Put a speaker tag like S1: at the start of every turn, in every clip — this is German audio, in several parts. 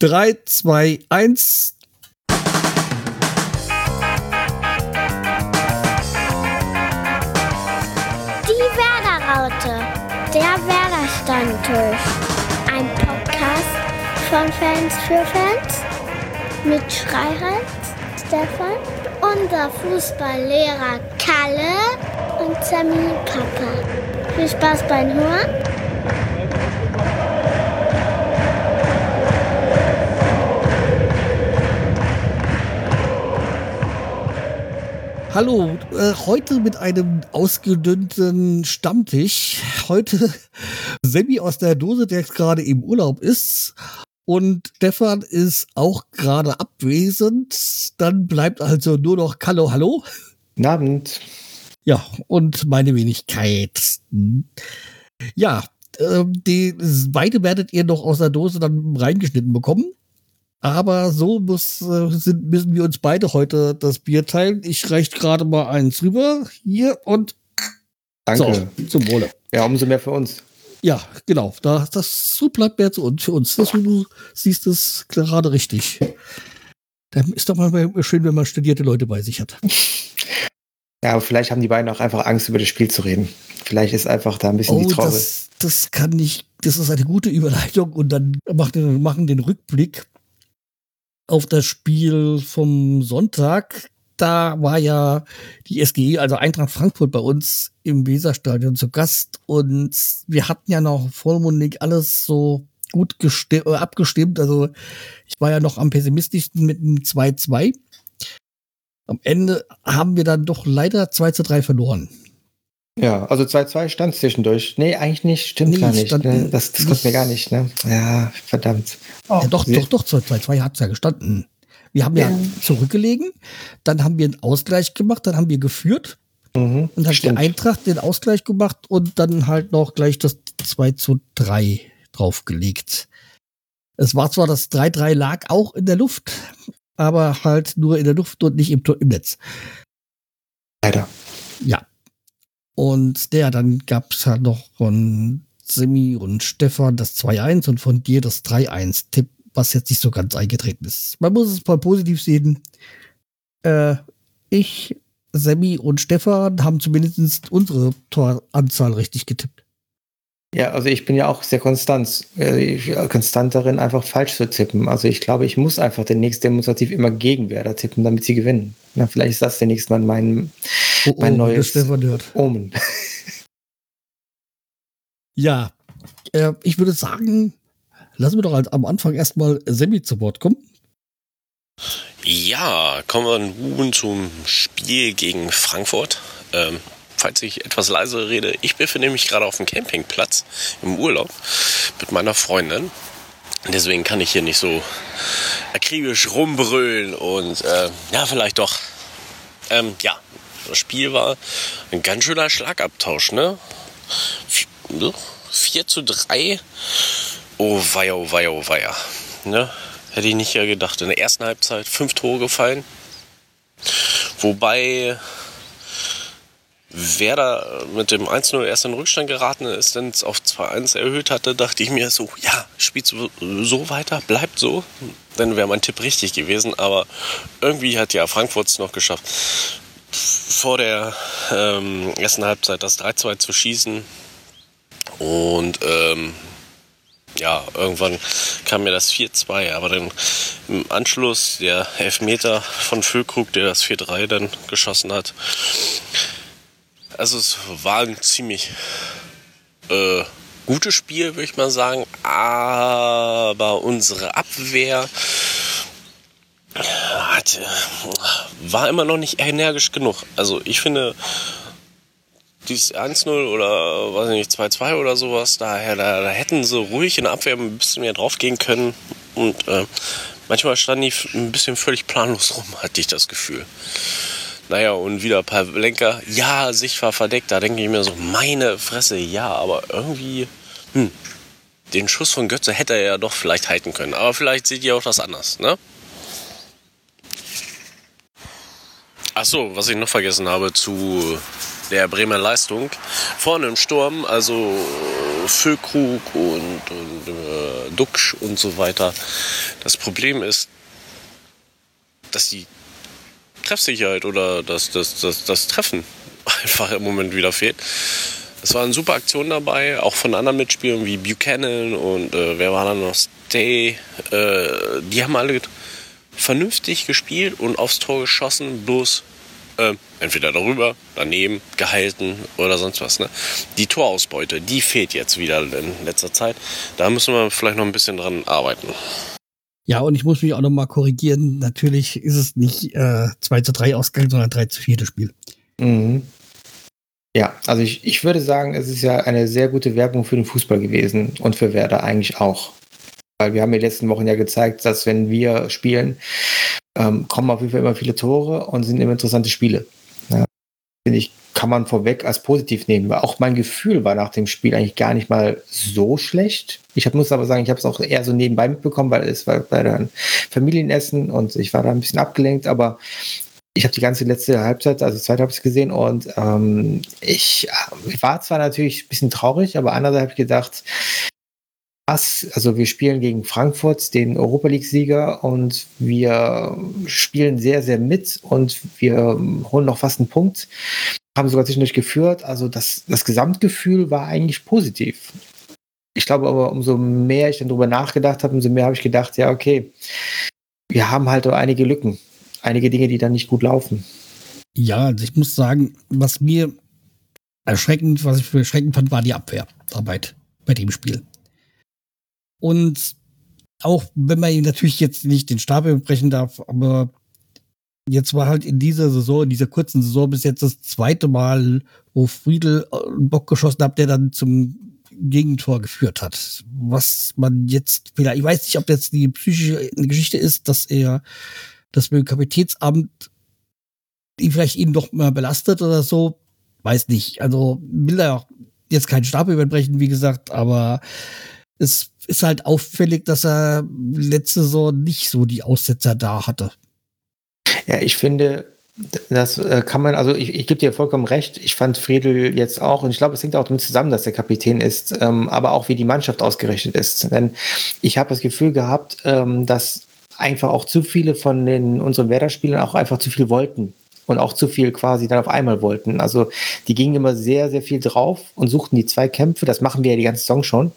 S1: 3, 2, 1.
S2: Die Werderaute, der Werder-Stammtisch. Ein Podcast von Fans für Fans mit Schreihals, Stefan, unser Fußballlehrer Kalle und Sammy Papa. Viel Spaß beim Hören.
S1: Hallo, äh, heute mit einem ausgedünnten Stammtisch. Heute Sammy aus der Dose, der jetzt gerade im Urlaub ist. Und Stefan ist auch gerade abwesend. Dann bleibt also nur noch Hallo, hallo.
S3: Guten Abend.
S1: Ja, und meine Wenigkeit. Ja, äh, die beide werdet ihr noch aus der Dose dann reingeschnitten bekommen. Aber so muss, äh, sind, müssen wir uns beide heute das Bier teilen. Ich reiche gerade mal eins rüber. Hier und
S3: Danke.
S1: So, zum Wohle.
S3: Ja, umso mehr für uns.
S1: Ja, genau. Da, das so bleibt mehr zu uns, für uns. Das, du siehst es gerade richtig. Dann ist doch mal schön, wenn man studierte Leute bei sich hat.
S3: Ja, aber vielleicht haben die beiden auch einfach Angst, über das Spiel zu reden. Vielleicht ist einfach da ein bisschen
S1: oh,
S3: die Traube.
S1: Das, das kann nicht, das ist eine gute Überleitung und dann machen, machen den Rückblick auf das Spiel vom Sonntag. Da war ja die SGE, also Eintracht Frankfurt bei uns im Weserstadion zu Gast und wir hatten ja noch vollmundig alles so gut äh, abgestimmt. Also ich war ja noch am pessimistischsten mit einem 2-2. Am Ende haben wir dann doch leider 2 zu 3 verloren.
S3: Ja, also 2-2 stand zwischendurch. Nee, eigentlich nicht. Stimmt nee, gar nicht. Ne? Das, das kommt mir gar nicht. Ne? Ja, verdammt.
S1: Oh, ja, doch, doch, doch, 2-2 hat es ja gestanden. Wir haben ja. ja. zurückgelegen, dann haben wir einen Ausgleich gemacht, dann haben wir geführt mhm, und dann hat die Eintracht den Ausgleich gemacht und dann halt noch gleich das 2 zu 3 draufgelegt. Es war zwar das 3-3 lag auch in der Luft, aber halt nur in der Luft und nicht im, im Netz.
S3: Leider.
S1: Ja, und der, dann gab es halt noch von Simi und Stefan das 2-1 und von dir das 3-1-Tipp, was jetzt nicht so ganz eingetreten ist. Man muss es mal positiv sehen. Äh, ich, Semi und Stefan haben zumindest unsere Toranzahl richtig getippt.
S3: Ja, also ich bin ja auch sehr konstant, äh, konstant darin, einfach falsch zu tippen. Also ich glaube, ich muss einfach demnächst demonstrativ immer gegen Werder tippen, damit sie gewinnen. Na, vielleicht ist das demnächst mal mein, oh, mein oh, neues Omen.
S1: ja, äh, ich würde sagen, lassen wir doch halt am Anfang erstmal Semi zu Wort kommen.
S4: Ja, kommen wir nun zum Spiel gegen Frankfurt. Ähm, falls ich etwas leiser rede. Ich befinde mich gerade auf dem Campingplatz im Urlaub mit meiner Freundin. Deswegen kann ich hier nicht so akribisch rumbrüllen und äh, ja, vielleicht doch. Ähm, ja, das Spiel war ein ganz schöner Schlagabtausch, ne? 4 zu 3. Oh weia, oh weia, oh weia. Ne? Hätte ich nicht gedacht. In der ersten Halbzeit fünf Tore gefallen. Wobei Werder mit dem 1-0 erst in Rückstand geraten ist, dann auf 2-1 erhöht hatte, dachte ich mir so, ja, spielt so, so weiter, bleibt so. Dann wäre mein Tipp richtig gewesen. Aber irgendwie hat ja Frankfurt es noch geschafft, vor der ähm, ersten Halbzeit das 3-2 zu schießen. Und ähm, ja, irgendwann kam mir das 4-2, aber dann im Anschluss der Elfmeter von Füllkrug, der das 4-3 dann geschossen hat, also es war ein ziemlich äh, gutes Spiel, würde ich mal sagen. Aber unsere Abwehr hat, war immer noch nicht energisch genug. Also ich finde, dieses 1-0 oder weiß nicht, 2-2 oder sowas, daher, da, da, hätten sie ruhig in der Abwehr ein bisschen mehr draufgehen können. Und äh, manchmal standen die ein bisschen völlig planlos rum, hatte ich das Gefühl. Naja, und wieder Pavlenka, ja, Sicht war verdeckt. Da denke ich mir so, meine Fresse, ja, aber irgendwie, hm, den Schuss von Götze hätte er ja doch vielleicht halten können. Aber vielleicht seht ihr auch das anders, ne? Ach so, was ich noch vergessen habe zu der Bremer Leistung. Vorne im Sturm, also Füllkrug und, und äh, Duxch und so weiter. Das Problem ist, dass die Treffsicherheit oder das, das, das, das Treffen einfach im Moment wieder fehlt. Es waren super Aktionen dabei, auch von anderen Mitspielern wie Buchanan und äh, wer war da noch? Stay. Äh, die haben alle vernünftig gespielt und aufs Tor geschossen, bloß äh, entweder darüber, daneben, gehalten oder sonst was. Ne? Die Torausbeute, die fehlt jetzt wieder in letzter Zeit. Da müssen wir vielleicht noch ein bisschen dran arbeiten.
S1: Ja, und ich muss mich auch noch mal korrigieren. Natürlich ist es nicht äh, 2 zu 3 Ausgang, sondern 3 zu 4 das Spiel.
S3: Mhm. Ja, also ich, ich würde sagen, es ist ja eine sehr gute Werbung für den Fußball gewesen und für Werder eigentlich auch. Weil wir haben in den letzten Wochen ja gezeigt, dass wenn wir spielen, ähm, kommen auf jeden Fall immer viele Tore und sind immer interessante Spiele. Finde ich, kann man vorweg als positiv nehmen. Auch mein Gefühl war nach dem Spiel eigentlich gar nicht mal so schlecht. Ich hab, muss aber sagen, ich habe es auch eher so nebenbei mitbekommen, weil es war bei ein Familienessen und ich war da ein bisschen abgelenkt, aber ich habe die ganze letzte Halbzeit, also zweite Halbzeit gesehen und ähm, ich, ich äh, war zwar natürlich ein bisschen traurig, aber andererseits habe ich gedacht, was, also wir spielen gegen Frankfurt, den Europa League-Sieger, und wir spielen sehr, sehr mit und wir holen noch fast einen Punkt, haben sogar zwischendurch geführt. Also das, das Gesamtgefühl war eigentlich positiv. Ich glaube aber, umso mehr ich dann darüber nachgedacht habe, umso mehr habe ich gedacht, ja, okay, wir haben halt einige Lücken einige Dinge, die dann nicht gut laufen.
S1: Ja, also ich muss sagen, was mir erschreckend, was ich erschreckend fand, war die Abwehrarbeit bei dem Spiel. Und auch wenn man ihn natürlich jetzt nicht den Stab brechen darf, aber jetzt war halt in dieser Saison, in dieser kurzen Saison bis jetzt das zweite Mal, wo Friedel einen Bock geschossen hat, der dann zum Gegentor geführt hat. Was man jetzt vielleicht, ich weiß nicht, ob jetzt die psychische Geschichte ist, dass er das Kapitätsamt ihn vielleicht ihn doch mal belastet oder so. Weiß nicht. Also will er jetzt keinen Stab überbrechen, wie gesagt, aber es ist halt auffällig, dass er letzte Saison nicht so die Aussetzer da hatte.
S3: Ja, ich finde, das äh, kann man, also ich, ich gebe dir vollkommen recht. Ich fand Friedel jetzt auch, und ich glaube, es hängt auch damit zusammen, dass er Kapitän ist, ähm, aber auch wie die Mannschaft ausgerichtet ist. Denn ich habe das Gefühl gehabt, ähm, dass einfach auch zu viele von den unseren Werder-Spielern auch einfach zu viel wollten und auch zu viel quasi dann auf einmal wollten. Also die gingen immer sehr, sehr viel drauf und suchten die zwei Kämpfe. Das machen wir ja die ganze Saison schon.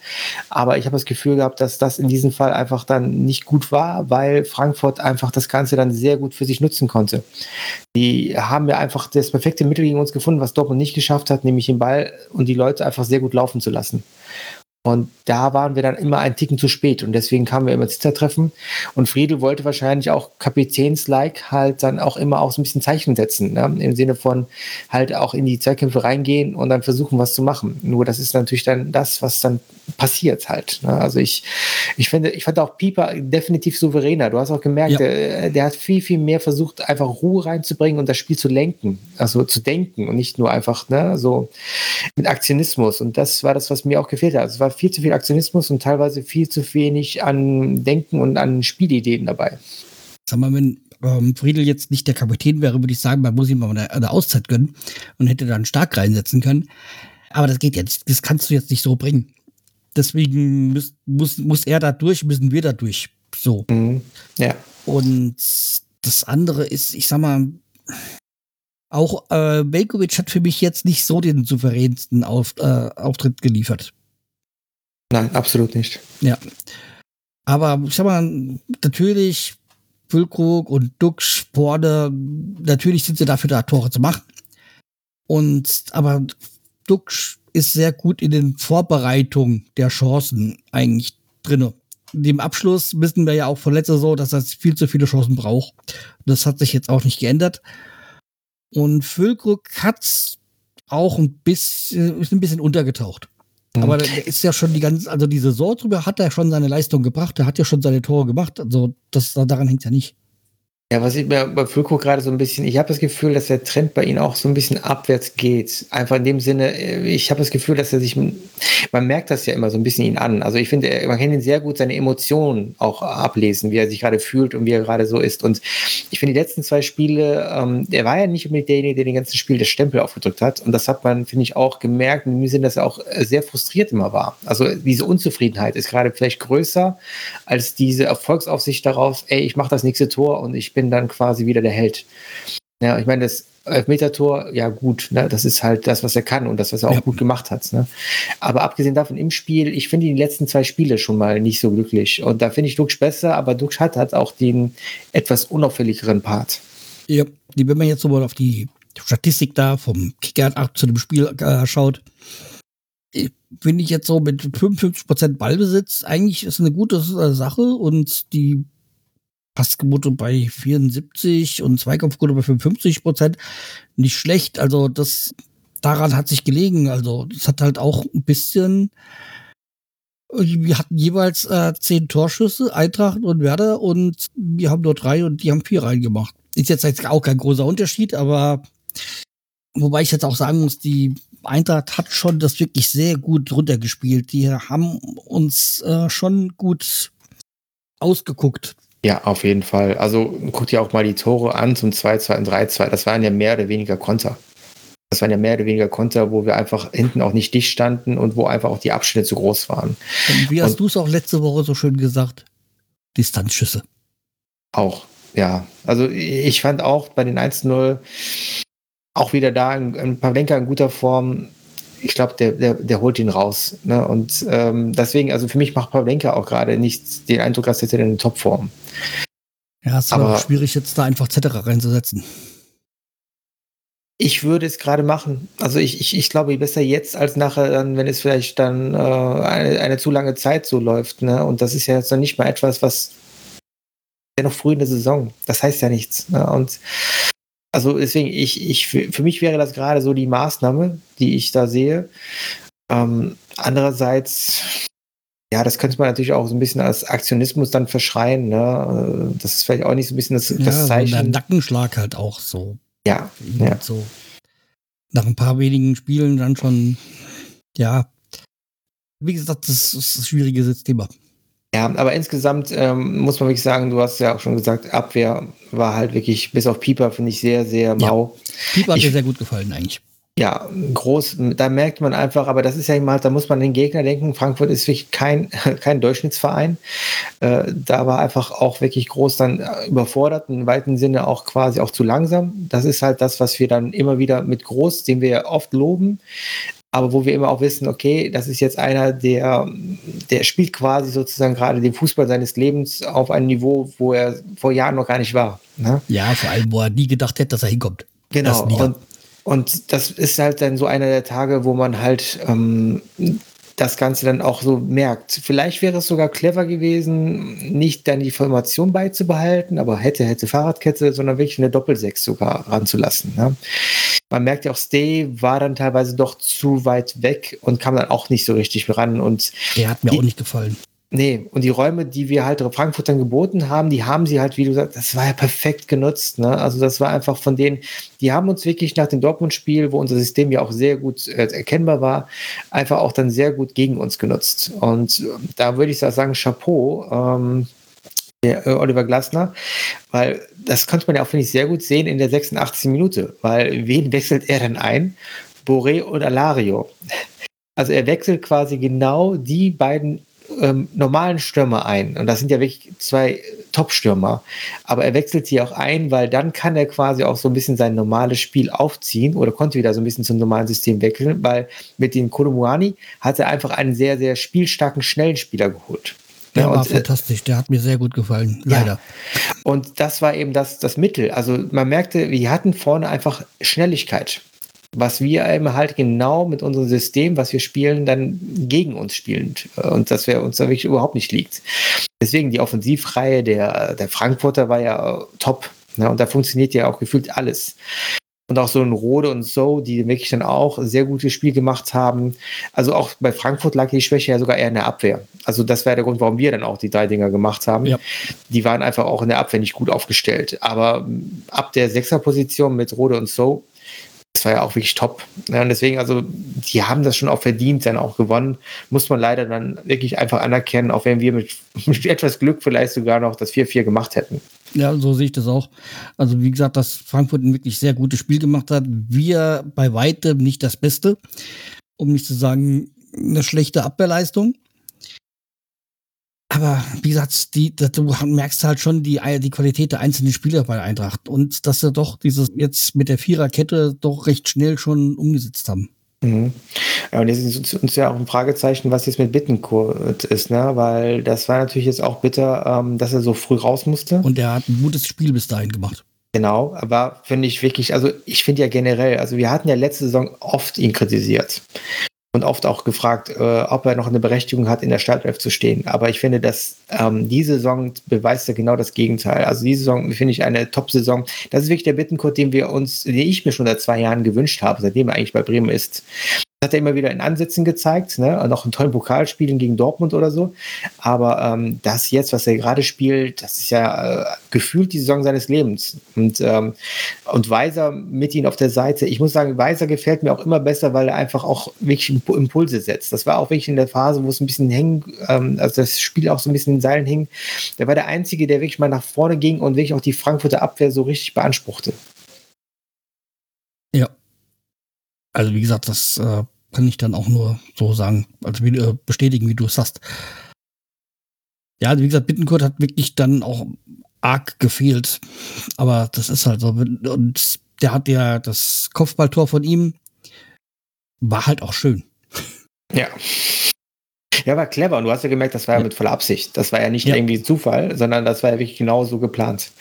S3: Aber ich habe das Gefühl gehabt, dass das in diesem Fall einfach dann nicht gut war, weil Frankfurt einfach das Ganze dann sehr gut für sich nutzen konnte. Die haben ja einfach das perfekte Mittel gegen uns gefunden, was Dortmund nicht geschafft hat, nämlich den Ball und die Leute einfach sehr gut laufen zu lassen. Und da waren wir dann immer einen Ticken zu spät und deswegen kamen wir immer ins Hintertreffen. Und Friedel wollte wahrscheinlich auch Kapitäns-like halt dann auch immer auch so ein bisschen Zeichen setzen, ne? im Sinne von halt auch in die Zweikämpfe reingehen und dann versuchen, was zu machen. Nur das ist natürlich dann das, was dann passiert halt. Ne? Also ich, ich finde, ich fand auch Pieper definitiv souveräner. Du hast auch gemerkt, ja. der, der, hat viel, viel mehr versucht, einfach Ruhe reinzubringen und das Spiel zu lenken, also zu denken und nicht nur einfach ne, so mit Aktionismus. Und das war das, was mir auch gefehlt hat. Also war viel zu viel Aktionismus und teilweise viel zu wenig an Denken und an Spielideen dabei.
S1: Sag mal, wenn ähm, Friedel jetzt nicht der Kapitän wäre, würde ich sagen, man muss ihm mal eine, eine Auszeit gönnen und hätte dann stark reinsetzen können. Aber das geht jetzt. Das kannst du jetzt nicht so bringen. Deswegen muss, muss, muss er da durch, müssen wir da durch. So.
S3: Mhm. Ja.
S1: Und das andere ist, ich sag mal, auch äh, Velkovic hat für mich jetzt nicht so den souveränsten Auf, äh, Auftritt geliefert.
S3: Nein, absolut nicht.
S1: Ja. Aber ich sag mal, natürlich, Füllkrug und Duxch, Sporde, natürlich sind sie dafür da, Tore zu machen. Und, aber Duxch ist sehr gut in den Vorbereitungen der Chancen eigentlich drinne. Dem Abschluss wissen wir ja auch von letzter Saison, dass er viel zu viele Chancen braucht. Das hat sich jetzt auch nicht geändert. Und Füllkrug hat auch ein bisschen, ist ein bisschen untergetaucht. Mhm. Aber der ist ja schon die ganze, also die Saison drüber hat er schon seine Leistung gebracht, er hat ja schon seine Tore gemacht, also das, daran hängt ja nicht.
S3: Ja, was ich mir bei Fulco gerade so ein bisschen, ich habe das Gefühl, dass der Trend bei ihm auch so ein bisschen abwärts geht. Einfach in dem Sinne, äh, ich habe das Gefühl, dass er sich, man merkt das ja immer so ein bisschen ihn an. Also ich finde, man kann ihn sehr gut seine Emotionen auch ablesen, wie er sich gerade fühlt und wie er gerade so ist. Und ich finde, die letzten zwei Spiele, ähm, er war ja nicht unbedingt derjenige, der den ganzen Spiel das Stempel aufgedrückt hat. Und das hat man, finde ich, auch gemerkt, in dem Sinne, dass er auch sehr frustriert immer war. Also diese Unzufriedenheit ist gerade vielleicht größer als diese Erfolgsaufsicht darauf, ey, ich mache das nächste Tor und ich bin bin dann quasi wieder der Held. Ja, ich meine, das Elfmeter-Tor, ja gut, ne, das ist halt das, was er kann und das, was er auch ja. gut gemacht hat. Ne. Aber abgesehen davon im Spiel, ich finde die letzten zwei Spiele schon mal nicht so glücklich. Und da finde ich Dux besser, aber Dux hat, hat auch den etwas unauffälligeren Part.
S1: Ja, wenn man jetzt so mal auf die Statistik da vom Kicker zu dem Spiel äh, schaut, finde ich jetzt so mit 55% Ballbesitz eigentlich ist eine gute Sache und die Passquote bei 74 und Zweikampfquote bei 55 Prozent. Nicht schlecht. Also das daran hat sich gelegen. Also das hat halt auch ein bisschen. Wir hatten jeweils äh, zehn Torschüsse, Eintracht und Werder, und wir haben nur drei und die haben vier reingemacht. Ist jetzt auch kein großer Unterschied, aber wobei ich jetzt auch sagen muss, die Eintracht hat schon das wirklich sehr gut runtergespielt. Die haben uns äh, schon gut ausgeguckt.
S3: Ja, auf jeden Fall. Also guck dir auch mal die Tore an zum 2-2 und 3-2. Das waren ja mehr oder weniger Konter. Das waren ja mehr oder weniger Konter, wo wir einfach hinten auch nicht dicht standen und wo einfach auch die Abstände zu groß waren.
S1: Und wie hast du es auch letzte Woche so schön gesagt? Distanzschüsse.
S3: Auch, ja. Also ich fand auch bei den 1-0 auch wieder da ein, ein Pavlenka in guter Form ich glaube, der, der, der holt ihn raus. Ne? Und ähm, deswegen, also für mich macht Pavlenka auch gerade nicht den Eindruck, als hätte er eine Topform.
S1: Ja, es ist aber auch schwierig, jetzt da einfach Zetterer reinzusetzen.
S3: Ich würde es gerade machen. Also ich, ich, ich glaube, besser jetzt als nachher, dann, wenn es vielleicht dann äh, eine, eine zu lange Zeit so läuft. Ne? Und das ist ja jetzt noch nicht mal etwas, was ja noch früh in der Saison. Das heißt ja nichts. Ne? Und also deswegen, ich, ich, für mich wäre das gerade so die Maßnahme, die ich da sehe. Ähm, andererseits, ja, das könnte man natürlich auch so ein bisschen als Aktionismus dann verschreien. Ne? Das ist vielleicht auch nicht so ein bisschen das, das
S1: ja, Zeichen. So Nackenschlag halt auch so.
S3: Ja, ja.
S1: So nach ein paar wenigen Spielen dann schon, ja. Wie gesagt, das ist ein schwieriges Thema.
S3: Ja, aber insgesamt ähm, muss man wirklich sagen, du hast ja auch schon gesagt, Abwehr war halt wirklich, bis auf Pieper, finde ich sehr, sehr mau. Ja,
S1: Pieper hat mir sehr gut gefallen eigentlich.
S3: Ja, groß, da merkt man einfach, aber das ist ja immer, da muss man den Gegner denken. Frankfurt ist wirklich kein, kein Durchschnittsverein. Äh, da war einfach auch wirklich groß dann überfordert, im weiten Sinne auch quasi auch zu langsam. Das ist halt das, was wir dann immer wieder mit groß, den wir ja oft loben, aber wo wir immer auch wissen, okay, das ist jetzt einer, der, der spielt quasi sozusagen gerade den Fußball seines Lebens auf einem Niveau, wo er vor Jahren noch gar nicht war. Ne?
S1: Ja, vor allem, wo er nie gedacht hätte, dass er hinkommt.
S3: Genau. Und, und das ist halt dann so einer der Tage, wo man halt ähm, das Ganze dann auch so merkt. Vielleicht wäre es sogar clever gewesen, nicht dann die Formation beizubehalten, aber hätte, hätte Fahrradkette, sondern wirklich eine Doppelsechs sogar ranzulassen. Ne? Man merkt ja auch, Stay war dann teilweise doch zu weit weg und kam dann auch nicht so richtig ran. Und
S1: Der hat mir die, auch nicht gefallen.
S3: Nee, und die Räume, die wir halt Frankfurt dann geboten haben, die haben sie halt, wie du sagst, das war ja perfekt genutzt. Ne? Also das war einfach von denen, die haben uns wirklich nach dem Dortmund-Spiel, wo unser System ja auch sehr gut äh, erkennbar war, einfach auch dann sehr gut gegen uns genutzt. Und äh, da würde ich sagen, Chapeau. Ähm, der äh, Oliver Glasner, weil das konnte man ja auch, finde ich, sehr gut sehen in der 86. Minute, weil wen wechselt er denn ein? Boré oder Lario? Also er wechselt quasi genau die beiden ähm, normalen Stürmer ein. Und das sind ja wirklich zwei Top-Stürmer. Aber er wechselt sie auch ein, weil dann kann er quasi auch so ein bisschen sein normales Spiel aufziehen oder konnte wieder so ein bisschen zum normalen System wechseln, weil mit dem Kolomuani hat er einfach einen sehr, sehr spielstarken, schnellen Spieler geholt.
S1: Der ja, war und, äh, fantastisch, der hat mir sehr gut gefallen, leider. Ja.
S3: Und das war eben das, das Mittel. Also man merkte, wir hatten vorne einfach Schnelligkeit was wir eben halt genau mit unserem System, was wir spielen, dann gegen uns spielen. Und das wäre uns da wirklich überhaupt nicht liegt. Deswegen die Offensivreihe der, der Frankfurter war ja top. Ne? Und da funktioniert ja auch gefühlt alles. und auch so ein Rode und So, die wirklich dann auch ein sehr gutes Spiel gemacht haben. Also auch bei Frankfurt lag die Schwäche ja sogar eher in der Abwehr. Also das wäre der Grund, warum wir dann auch die drei Dinger gemacht haben. Ja. Die waren einfach auch in der Abwehr nicht gut aufgestellt. Aber ab der Sechserposition mit Rode und So das war ja auch wirklich top. Ja, und deswegen, also, die haben das schon auch verdient, dann auch gewonnen. Muss man leider dann wirklich einfach anerkennen, auch wenn wir mit, mit etwas Glück vielleicht sogar noch das 4-4 gemacht hätten.
S1: Ja, so sehe ich das auch. Also, wie gesagt, dass Frankfurt ein wirklich sehr gutes Spiel gemacht hat. Wir bei weitem nicht das Beste. Um nicht zu sagen, eine schlechte Abwehrleistung. Aber wie gesagt, die, du merkst halt schon die, die Qualität der einzelnen Spieler bei Eintracht und dass sie doch dieses jetzt mit der Viererkette doch recht schnell schon umgesetzt haben.
S3: Mhm. Ja, und jetzt ist uns ja auch ein Fragezeichen, was jetzt mit Bittenkurt ist, ne? Weil das war natürlich jetzt auch bitter, ähm, dass er so früh raus musste.
S1: Und er hat ein gutes Spiel bis dahin gemacht.
S3: Genau, aber finde ich wirklich, also ich finde ja generell, also wir hatten ja letzte Saison oft ihn kritisiert und oft auch gefragt, äh, ob er noch eine Berechtigung hat, in der Startelf zu stehen. Aber ich finde, dass ähm, diese Saison beweist ja genau das Gegenteil. Also diese Saison finde ich eine Top-Saison. Das ist wirklich der Bittenkurt, den wir uns, den ich mir schon seit zwei Jahren gewünscht habe, seitdem er eigentlich bei Bremen ist hat er immer wieder in Ansätzen gezeigt, ne? noch in tollen Pokalspielen gegen Dortmund oder so. Aber ähm, das jetzt, was er gerade spielt, das ist ja äh, gefühlt die Saison seines Lebens. Und, ähm, und Weiser mit ihm auf der Seite. Ich muss sagen, Weiser gefällt mir auch immer besser, weil er einfach auch wirklich Impulse setzt. Das war auch wirklich in der Phase, wo es ein bisschen hängen, ähm, also das Spiel auch so ein bisschen in den Seilen hing. Der war der Einzige, der wirklich mal nach vorne ging und wirklich auch die Frankfurter Abwehr so richtig beanspruchte.
S1: Ja, also wie gesagt, das äh, kann ich dann auch nur so sagen, also wie, äh, bestätigen, wie du es sagst. Ja, wie gesagt, Bittenkurt hat wirklich dann auch arg gefehlt. Aber das ist halt so. Und der hat ja das Kopfballtor von ihm war halt auch schön.
S3: Ja. Ja, war clever. Und du hast ja gemerkt, das war ja mit voller Absicht. Das war ja nicht ja. irgendwie Zufall, sondern das war ja wirklich genau so geplant.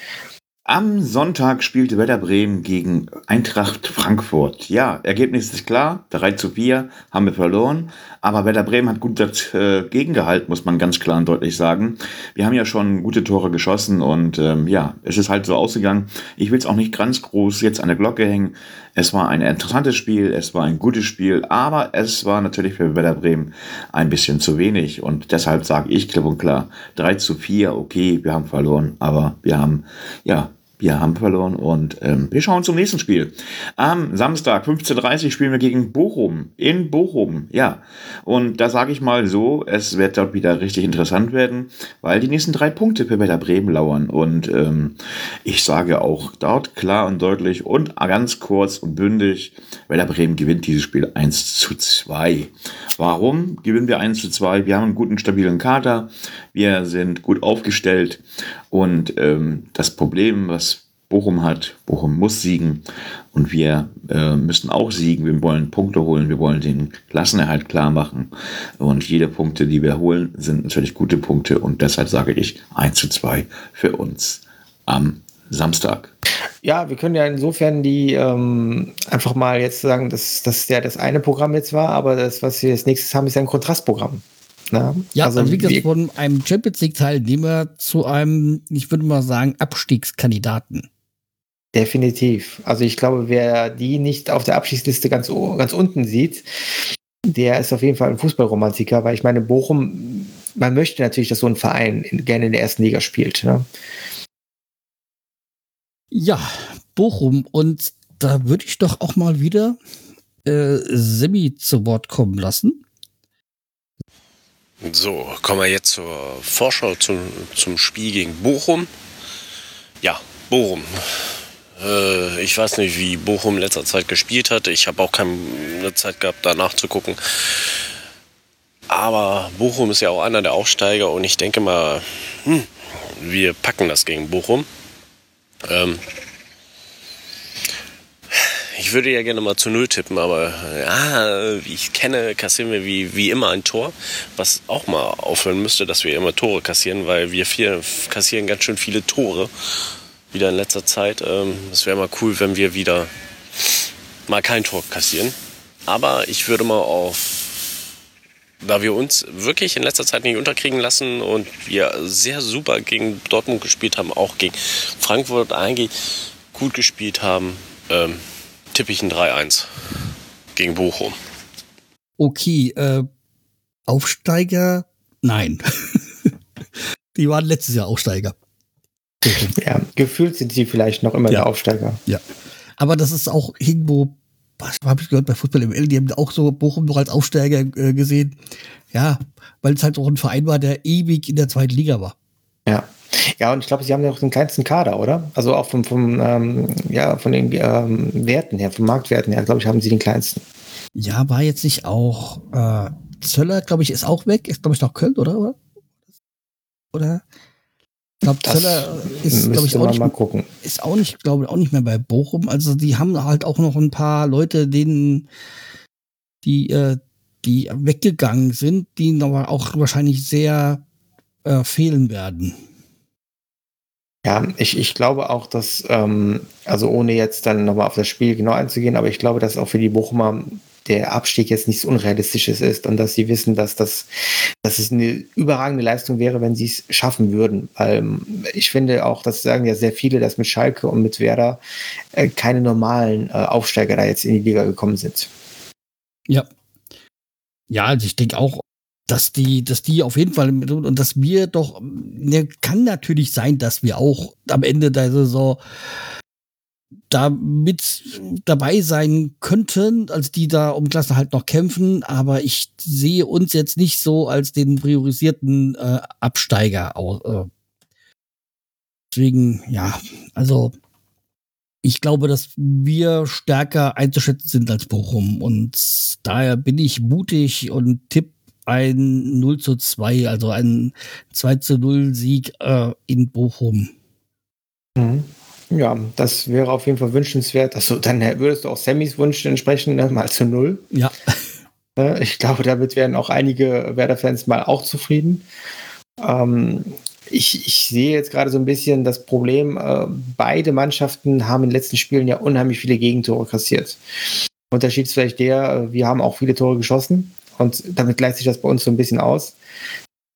S5: Am Sonntag spielte Werder Bremen gegen Eintracht Frankfurt. Ja, Ergebnis ist klar, 3 zu 4 haben wir verloren, aber Werder Bremen hat gut dagegen gehalten, muss man ganz klar und deutlich sagen. Wir haben ja schon gute Tore geschossen und ähm, ja, es ist halt so ausgegangen. Ich will es auch nicht ganz groß jetzt an der Glocke hängen. Es war ein interessantes Spiel, es war ein gutes Spiel, aber es war natürlich für Werder Bremen ein bisschen zu wenig. Und deshalb sage ich klipp und klar, 3 zu 4, okay, wir haben verloren, aber wir haben ja wir haben verloren und ähm, wir schauen zum nächsten Spiel. Am Samstag 15.30 Uhr spielen wir gegen Bochum. In Bochum, ja. Und da sage ich mal so, es wird dort wieder richtig interessant werden, weil die nächsten drei Punkte für Werder Bremen lauern. Und ähm, ich sage auch dort klar und deutlich und ganz kurz und bündig, Werder Bremen gewinnt dieses Spiel 1 zu 2. Warum gewinnen wir 1 zu 2? Wir haben einen guten, stabilen Kader. Wir sind gut aufgestellt und ähm, das Problem, was Bochum hat, Bochum muss siegen und wir äh, müssen auch siegen. Wir wollen Punkte holen, wir wollen den Klassenerhalt klar machen und jede Punkte, die wir holen, sind natürlich gute Punkte und deshalb sage ich 1 zu 2 für uns am Samstag.
S3: Ja, wir können ja insofern die ähm, einfach mal jetzt sagen, dass das ja das eine Programm jetzt war, aber das, was wir als nächstes haben, ist ja ein Kontrastprogramm.
S1: Na? Ja, also, also wie gesagt, von einem Champions League-Teilnehmer zu einem, ich würde mal sagen, Abstiegskandidaten.
S3: Definitiv. Also ich glaube, wer die nicht auf der Abstiegsliste ganz, ganz unten sieht, der ist auf jeden Fall ein Fußballromantiker, weil ich meine, Bochum, man möchte natürlich, dass so ein Verein gerne in der ersten Liga spielt. Ne?
S1: Ja, Bochum. Und da würde ich doch auch mal wieder äh, Semi zu Wort kommen lassen.
S4: So, kommen wir jetzt zur Vorschau zum, zum Spiel gegen Bochum. Ja, Bochum. Äh, ich weiß nicht, wie Bochum in letzter Zeit gespielt hat. Ich habe auch keine Zeit gehabt, danach zu gucken. Aber Bochum ist ja auch einer der Aufsteiger und ich denke mal, hm, wir packen das gegen Bochum. Ähm, ich würde ja gerne mal zu Null tippen, aber ja, ich kenne, kassieren wir wie, wie immer ein Tor. Was auch mal aufhören müsste, dass wir immer Tore kassieren, weil wir vier kassieren ganz schön viele Tore. Wieder in letzter Zeit. Ähm, es wäre mal cool, wenn wir wieder mal kein Tor kassieren. Aber ich würde mal auf da wir uns wirklich in letzter Zeit nicht unterkriegen lassen und wir sehr super gegen Dortmund gespielt haben, auch gegen Frankfurt eigentlich gut gespielt haben, ähm, tippe ich ein 3-1 gegen Bochum.
S1: Okay, äh, Aufsteiger? Nein. die waren letztes Jahr Aufsteiger.
S3: Ja, gefühlt sind sie vielleicht noch immer
S1: Ja.
S3: der Aufsteiger.
S1: Ja. Aber das ist auch irgendwo, was habe ich gehört bei Fußball ML, die haben auch so Bochum noch als Aufsteiger äh, gesehen. Ja, weil es halt auch ein Verein war, der ewig in der zweiten Liga war.
S3: Ja. Ja, und ich glaube, sie haben ja auch den kleinsten Kader, oder? Also auch vom, vom ähm, ja, von den ähm, Werten her, vom Marktwerten her, glaube ich, haben sie den kleinsten.
S1: Ja, war jetzt nicht auch äh, Zöller, glaube ich, ist auch weg, ist glaube ich noch Köln, oder? Oder? Ich glaube,
S3: Das
S1: Zöller ist, glaube ich, auch nicht,
S3: mal gucken.
S1: ist auch nicht, glaube ich, auch nicht mehr bei Bochum. Also die haben halt auch noch ein paar Leute, denen die, äh, die weggegangen sind, die aber auch wahrscheinlich sehr äh, fehlen werden.
S3: Ja, ich, ich glaube auch, dass, ähm, also ohne jetzt dann nochmal auf das Spiel genau einzugehen, aber ich glaube, dass auch für die Bochumer der Abstieg jetzt nichts Unrealistisches ist und dass sie wissen, dass das, dass es eine überragende Leistung wäre, wenn sie es schaffen würden. Weil ähm, ich finde auch, das sagen ja sehr viele, dass mit Schalke und mit Werder äh, keine normalen äh, Aufsteiger da jetzt in die Liga gekommen sind.
S1: Ja. Ja, also ich denke auch, dass die, dass die auf jeden Fall und dass wir doch, ne, kann natürlich sein, dass wir auch am Ende der Saison da mit dabei sein könnten, als die da um Klasse halt noch kämpfen, aber ich sehe uns jetzt nicht so als den priorisierten äh, Absteiger aus. Äh. Deswegen, ja, also ich glaube, dass wir stärker einzuschätzen sind als Bochum. Und daher bin ich mutig und tipp ein 0 zu 2, also ein 2 zu 0 Sieg äh, in Bochum.
S3: Mhm. Ja, das wäre auf jeden Fall wünschenswert. Also dann würdest du auch Sammys Wunsch entsprechen, ne? mal zu null.
S1: Ja,
S3: Äh, Ich glaube, damit wären auch einige Werder-Fans mal auch zufrieden. Ähm, ich, ich sehe jetzt gerade so ein bisschen das Problem, äh, beide Mannschaften haben in den letzten Spielen ja unheimlich viele Gegentore kassiert. Unterschied ist vielleicht der, äh, wir haben auch viele Tore geschossen und damit gleicht sich das bei uns so ein bisschen aus.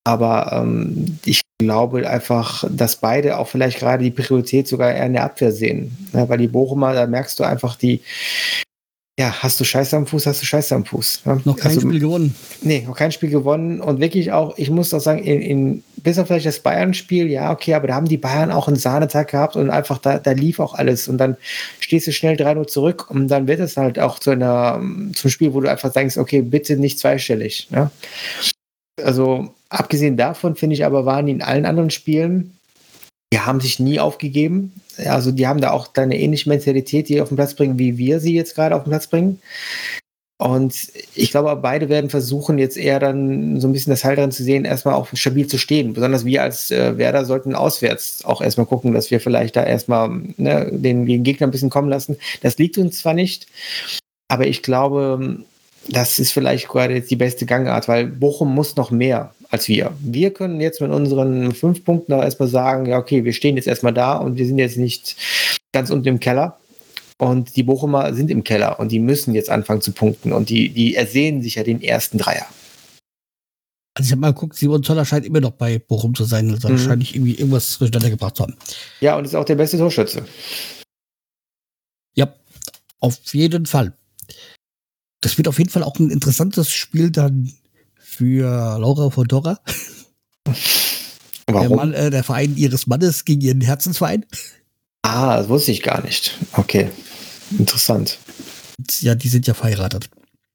S3: Aber ähm, ich glaube einfach, dass beide auch vielleicht gerade die Priorität sogar eher in der Abwehr sehen. Ja, weil die Bochumer, da merkst du einfach die, ja, hast du Scheiße am Fuß, hast du Scheiße am Fuß. Ja?
S1: noch kein
S3: Also,
S1: Spiel gewonnen.
S3: Nee, noch kein Spiel gewonnen und wirklich auch, ich muss auch sagen, in, in, bis auf vielleicht das Bayern-Spiel, ja, okay, aber da haben die Bayern auch einen Sahnetag gehabt und einfach da, da lief auch alles und dann stehst du schnell 3-0 zurück und dann wird es halt auch zu einer, zum Spiel, wo du einfach denkst, okay, bitte nicht zweistellig. Ja? Also, abgesehen davon finde ich aber, waren die in allen anderen Spielen, die haben sich nie aufgegeben. Also, die haben da auch eine ähnliche Mentalität, die auf den Platz bringen, wie wir sie jetzt gerade auf den Platz bringen. Und ich glaube, beide werden versuchen, jetzt eher dann so ein bisschen das Heil darin zu sehen, erstmal auch stabil zu stehen. Besonders wir als äh, Werder sollten auswärts auch erstmal gucken, dass wir vielleicht da erstmal ne, den, den Gegner ein bisschen kommen lassen. Das liegt uns zwar nicht, aber ich glaube, das ist vielleicht gerade jetzt die beste Gangart, weil Bochum muss noch mehr als wir. Wir können jetzt mit unseren fünf Punkten auch erstmal sagen, ja, okay, wir stehen jetzt erstmal da und wir sind jetzt nicht ganz unten im Keller. Und die Bochumer sind im Keller und die müssen jetzt anfangen zu punkten und die, die ersehen sich ja den ersten Dreier.
S1: Also ich habe mal geguckt, Simon Zoller scheint immer noch bei Bochum zu sein. Also
S3: Mhm.
S1: wahrscheinlich irgendwie irgendwas durcheinander gebracht zu haben.
S3: Ja, und ist auch der beste Torschütze.
S1: Ja, auf jeden Fall. Das wird auf jeden Fall auch ein interessantes Spiel dann für Laura von Torra. Der,
S3: Warum?
S1: Mann, äh, der Verein ihres Mannes gegen ihren Herzensverein.
S3: Ah, das wusste ich gar nicht. Okay. Interessant.
S1: Ja, die sind ja verheiratet.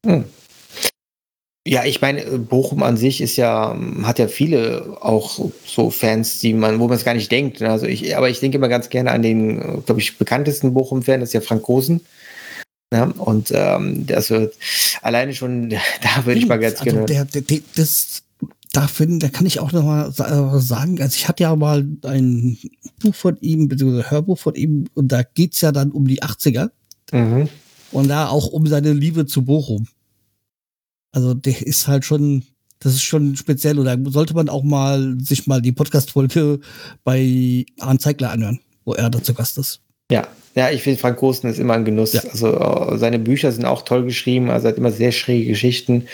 S3: Hm. Ja, ich meine, Bochum an sich ist ja, hat ja viele auch so Fans, die man, wo man es gar nicht denkt. Also ich, aber ich denke immer ganz gerne an den, glaube ich, bekanntesten Bochum-Fan, das ist ja Frank Rosen. Ja, und ähm, das wird alleine schon, da würde ich mal ganz
S1: also
S3: gerne.
S1: der, der, der, das, da, find, da kann ich auch noch mal sa- äh, sagen, also ich hatte ja mal ein Buch von ihm, beziehungsweise Hörbuch von ihm, und da geht's ja dann um die 80er
S3: Mhm.
S1: und da auch um seine Liebe zu Bochum. Also der ist halt schon, das ist schon speziell, und da sollte man auch mal sich mal die Podcast-Folge bei Arndt Zeigler anhören, wo er dazu Gast ist.
S3: Ja, ja, ich finde Frank Rosen ist immer ein Genuss.
S1: Ja.
S3: Also äh, seine Bücher sind auch toll geschrieben, also er hat immer sehr schräge Geschichten.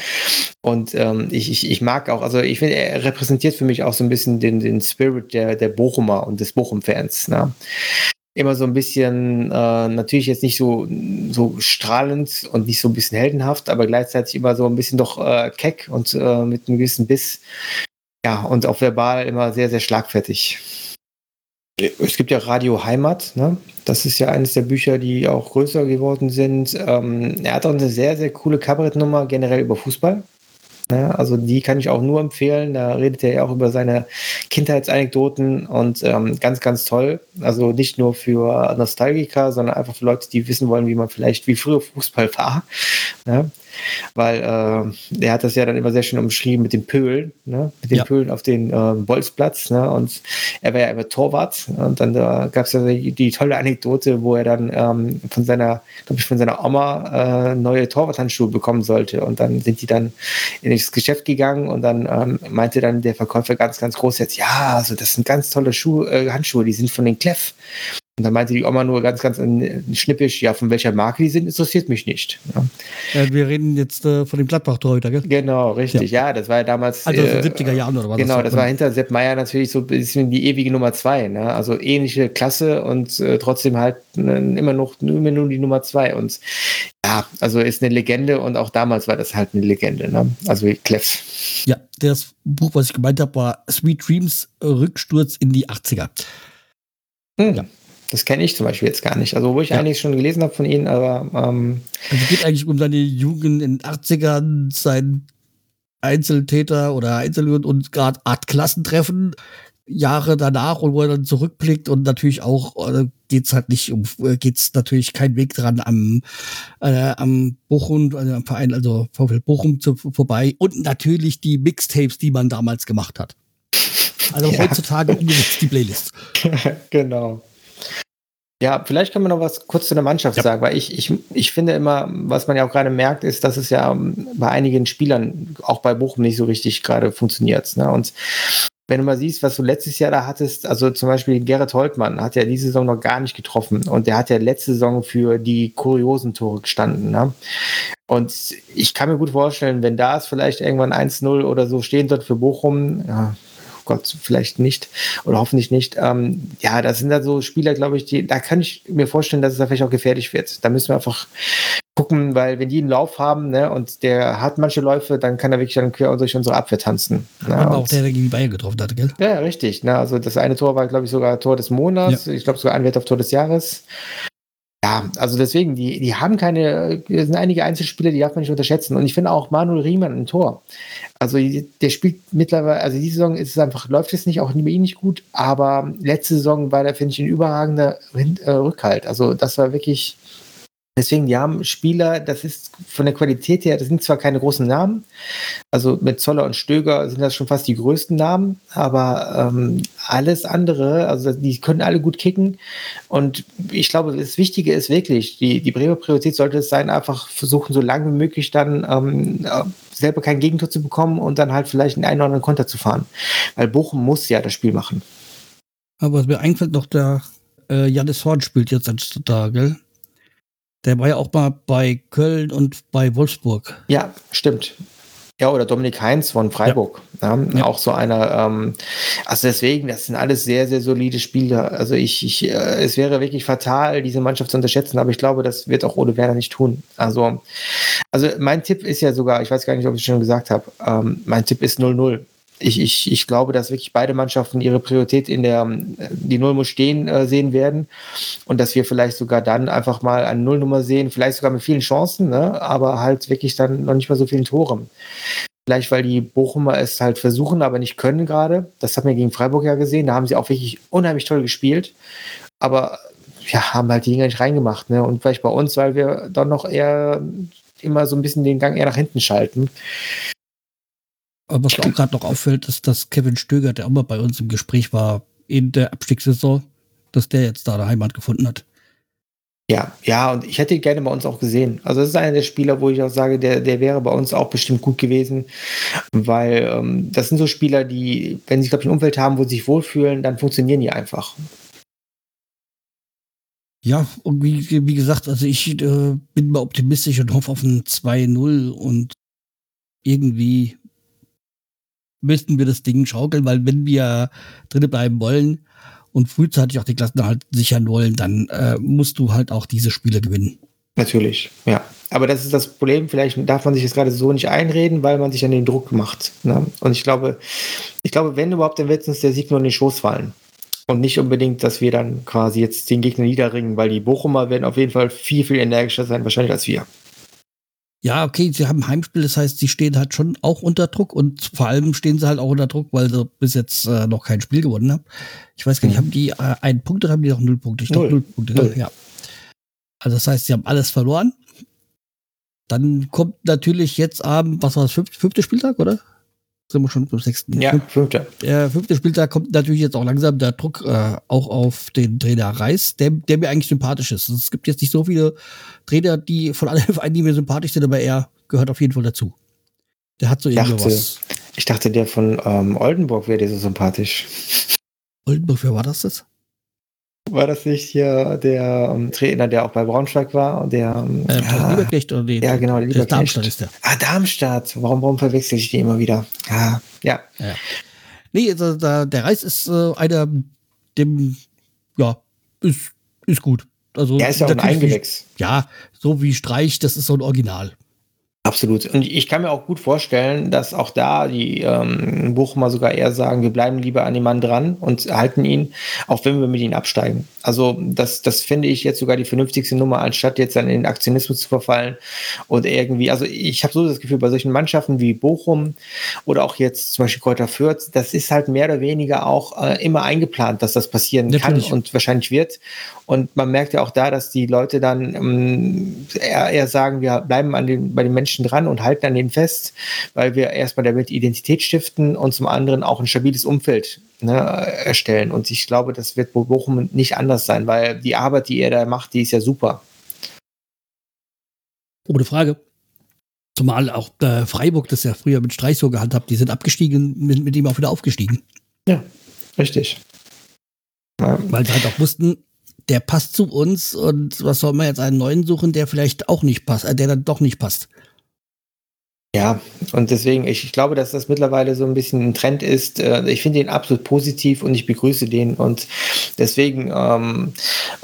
S3: Und ähm, ich, ich, ich mag auch, also ich finde, er repräsentiert für mich auch so ein bisschen den, den Spirit der, der Bochumer und des Bochum-Fans. Ne? immer so ein bisschen, äh, natürlich jetzt nicht so, so strahlend und nicht so ein bisschen heldenhaft, aber gleichzeitig immer so ein bisschen doch äh, keck und äh, mit einem gewissen Biss. Ja, und auch verbal immer sehr, sehr schlagfertig. Es gibt ja Radio Heimat, ne? Das ist ja eines der Bücher, die auch größer geworden sind. Ähm, er hat auch eine sehr, sehr coole Kabarettnummer generell über Fußball. Ja, also die kann ich auch nur empfehlen. Da redet er ja auch über seine Kindheitsanekdoten und ähm, ganz, ganz toll. Also nicht nur für Nostalgiker, sondern einfach für Leute, die wissen wollen, wie man vielleicht wie früher Fußball war. Ja weil äh, der hat das ja dann immer sehr schön umschrieben mit den Pöhlen, ne? mit den ja. Pöhlen auf den äh, Bolzplatz. Ne? Und er war ja immer Torwart. Und dann äh, gab es ja die, die, tolle Anekdote, wo er dann ähm, von seiner, glaube ich, von seiner Oma äh, neue Torwarthandschuhe bekommen sollte. Und dann sind die dann in das Geschäft gegangen und dann ähm, meinte dann der Verkäufer ganz, ganz groß jetzt, ja, also das sind ganz tolle Schuhe, äh, Handschuhe, die sind von den Kleff. Und dann meinte die Oma nur ganz, ganz schnippisch, ja, von welcher Marke die sind, interessiert mich nicht.
S1: Ja. Ja, wir reden jetzt äh, von dem Gladbach-Torhüter, gell?
S3: Genau, richtig. Ja. ja. das war ja damals.
S1: Also äh, 70er Jahren oder was?
S3: Genau, das, das war hinter Sepp Meier natürlich so ein bisschen die ewige Nummer zwei. Ne? Also ähnliche Klasse und äh, trotzdem halt äh, immer noch immer nur die Nummer zwei. Und ja, also ist eine Legende und auch damals war das halt eine Legende. Ne? Also Kleffs.
S1: Ja, das Buch, was ich gemeint habe, war Sweet Dreams Rücksturz in die 80er.
S3: Hm. Ja. Das kenne ich zum Beispiel jetzt gar nicht. Also, wo ich ja. eigentlich schon gelesen habe von Ihnen, aber. Ähm
S1: also, es geht eigentlich um seine Jugend in den 80ern, sein Einzeltäter oder Einzel- und gerade Art Klassentreffen. Jahre danach und wo er dann zurückblickt und natürlich auch äh, geht's halt nicht um äh, geht's natürlich kein Weg dran am äh, am Bochum also am Verein also VfL Bochum zu, vorbei und natürlich die Mixtapes die man damals gemacht hat also ja. heutzutage umgesetzt die Playlist
S3: genau ja, vielleicht können wir noch was kurz zu der Mannschaft ja. sagen, weil ich, ich, ich finde immer, was man ja auch gerade merkt, ist, dass es ja ähm, bei einigen Spielern, auch bei Bochum, nicht so richtig gerade funktioniert. Ne? Und wenn du mal siehst, was du letztes Jahr da hattest, also zum Beispiel Gerrit Holtmann hat ja diese Saison noch gar nicht getroffen und der hat ja letzte Saison für die kuriosen Tore gestanden. Ne? Und ich kann mir gut vorstellen, wenn da es vielleicht irgendwann 1-0 oder so stehen wird für Bochum, ja, Gott, vielleicht nicht oder hoffentlich nicht. Ähm, ja, das sind da so Spieler, glaube ich, die, da kann ich mir vorstellen, dass es da vielleicht auch gefährlich wird. Da müssen wir einfach gucken, weil wenn die einen Lauf haben, ne, und der hat manche Läufe, dann kann er wirklich dann quer durch unsere Abwehr tanzen.
S1: Ne, Aber auch der, der gegen Bayern getroffen hat, gell?
S3: Ja, richtig. Ne, also das eine Tor war, glaube ich, sogar Tor des Monats. Ja. Ich glaube sogar ein Wert auf Tor des Jahres. Ja, also deswegen, die, die haben keine, es sind einige Einzelspieler, die darf man nicht unterschätzen. Und ich finde auch Manuel Riemann im Tor. Also der spielt mittlerweile, also diese Saison ist es einfach, läuft es nicht, auch bei ihm nicht gut, aber letzte Saison war da, finde ich, ein überragender äh, Rückhalt. Also das war wirklich, Deswegen, die haben Spieler, das ist von der Qualität her, das sind zwar keine großen Namen, also mit Zoller und Stöger sind das schon fast die größten Namen, aber ähm, alles andere, also die können alle gut kicken. Und ich glaube, das Wichtige ist wirklich, die, die Bremer Priorität sollte es sein, einfach versuchen, so lange wie möglich dann ähm, äh, selber kein Gegentor zu bekommen und dann halt vielleicht einen, einen oder anderen Konter zu fahren. Weil Bochum muss ja das Spiel machen.
S1: Aber was mir einfällt, noch der äh, Janis Horn spielt jetzt da, gell? Der war ja auch mal bei Köln und bei Wolfsburg.
S3: Ja, stimmt. Ja, oder Dominik Heinz von Freiburg. Ja. Ja, auch so einer. Ähm, also deswegen, das sind alles sehr, sehr solide Spieler. Also ich, ich äh, es wäre wirklich fatal, diese Mannschaft zu unterschätzen, aber ich glaube, das wird auch Ole Werner nicht tun. Also, also mein Tipp ist ja sogar, ich weiß gar nicht, ob ich es schon gesagt habe, ähm, mein Tipp ist 0-0 ich, ich, ich glaube, dass wirklich beide Mannschaften ihre Priorität in der, die Null muss stehen, äh, sehen werden. Und dass wir vielleicht sogar dann einfach mal eine Nullnummer sehen, vielleicht sogar mit vielen Chancen, ne? aber halt wirklich dann noch nicht mal so vielen Toren. Vielleicht, weil die Bochumer es halt versuchen, aber nicht können gerade. Das hat man gegen Freiburg ja gesehen. Da haben sie auch wirklich unheimlich toll gespielt. Aber ja, haben halt die Dinger nicht reingemacht. Ne? Und vielleicht bei uns, weil wir dann noch eher immer so ein bisschen den Gang eher nach hinten schalten.
S1: Aber was auch gerade noch auffällt, ist, dass Kevin Stöger, der auch mal bei uns im Gespräch war, in der Abstiegssaison, dass der jetzt da eine Heimat gefunden hat.
S3: Ja, ja, und ich hätte ihn gerne bei uns auch gesehen. Also das ist einer der Spieler, wo ich auch sage, der, der wäre bei uns auch bestimmt gut gewesen, weil ähm, das sind so Spieler, die, wenn sie, glaube ich, ein Umfeld haben, wo sie sich wohlfühlen, dann funktionieren die einfach.
S1: Ja, und wie, wie gesagt, also ich äh, bin mal optimistisch und hoffe auf ein 2-0 und irgendwie müssten wir das Ding schaukeln, weil wenn wir drinnen bleiben wollen und frühzeitig auch die Klassen halt sichern wollen, dann äh, musst du halt auch diese Spiele gewinnen.
S3: Natürlich, ja. Aber das ist das Problem. Vielleicht darf man sich das gerade so nicht einreden, weil man sich an den Druck macht. Ne? Und ich glaube, ich glaube, wenn überhaupt, dann wird uns der Sieg nur in den Schoß fallen. Und nicht unbedingt, dass wir dann quasi jetzt den Gegner niederringen, weil die Bochumer werden auf jeden Fall viel, viel energischer sein, wahrscheinlich als wir.
S1: Ja, okay, sie haben ein Heimspiel, das heißt, sie stehen halt schon auch unter Druck und vor allem stehen sie halt auch unter Druck, weil sie bis jetzt äh, noch kein Spiel gewonnen haben. Ich weiß gar nicht, mhm. haben die äh, einen Punkt oder haben die noch null Punkte? Ich glaube null Punkte, ne? ja. Also das heißt, sie haben alles verloren. Dann kommt natürlich jetzt Abend, was war das, fünfte, fünfte Spieltag, oder? Sind wir schon beim sechsten?
S3: Ja, fünfte.
S1: Der fünfte Spieltag kommt natürlich jetzt auch langsam der Druck äh, auch auf den Trainer Reis, der, der mir eigentlich sympathisch ist. Es gibt jetzt nicht so viele Trainer, die von allen Vereinen, die mir sympathisch sind, aber er gehört auf jeden Fall dazu. Der hat so irgendwas.
S3: Ich dachte, der von ähm, Oldenburg wäre dir so sympathisch.
S1: Oldenburg, wer war das jetzt?
S3: War das nicht hier der um, ähm, Trainer, der auch bei Braunschweig war? Und der,
S1: ähm, äh, ja, Lieberknecht oder die,
S3: Ja, genau, der
S1: Lieberknecht. Darmstadt ist der.
S3: Ah, Darmstadt. Warum, warum verwechsel ich die immer wieder? Ah, ja. ja.
S1: Nee, also, da, der Reis ist äh, einer, dem, ja, ist, ist gut. Also,
S3: der ist ja auch ein Eingewächs.
S1: Ja, so wie Streich, das ist so ein Original.
S3: Absolut. Und ich kann mir auch gut vorstellen, dass auch da die ähm, Bochumer sogar eher sagen, wir bleiben lieber an dem Mann dran und halten ihn, auch wenn wir mit ihm absteigen. Also das, das finde ich jetzt sogar die vernünftigste Nummer, anstatt jetzt dann in den Aktionismus zu verfallen und irgendwie, also ich habe so das Gefühl, bei solchen Mannschaften wie Bochum oder auch jetzt zum Beispiel Kräuter Fürth, das ist halt mehr oder weniger auch äh, immer eingeplant, dass das passieren Natürlich. kann und wahrscheinlich wird. Und man merkt ja auch da, dass die Leute dann ähm, eher, eher sagen, wir bleiben an den, bei den Menschen dran und halten an denen fest, weil wir erstmal damit Identität stiften und zum anderen auch ein stabiles Umfeld ne, erstellen. Und ich glaube, das wird bei Bochum nicht anders sein, weil die Arbeit, die er da macht, die ist ja super.
S1: Ohne Frage. Zumal auch äh, Freiburg das ja früher mit Streich so gehandhabt, die sind abgestiegen, mit, mit ihm auch wieder aufgestiegen.
S3: Ja, richtig.
S1: Weil sie halt auch wussten, der passt zu uns und was soll man jetzt einen neuen suchen, der vielleicht auch nicht passt, äh, der dann doch nicht passt.
S3: Ja, und deswegen, ich, ich, glaube, dass das mittlerweile so ein bisschen ein Trend ist. Äh, ich finde den absolut positiv und ich begrüße den. Und deswegen, ähm,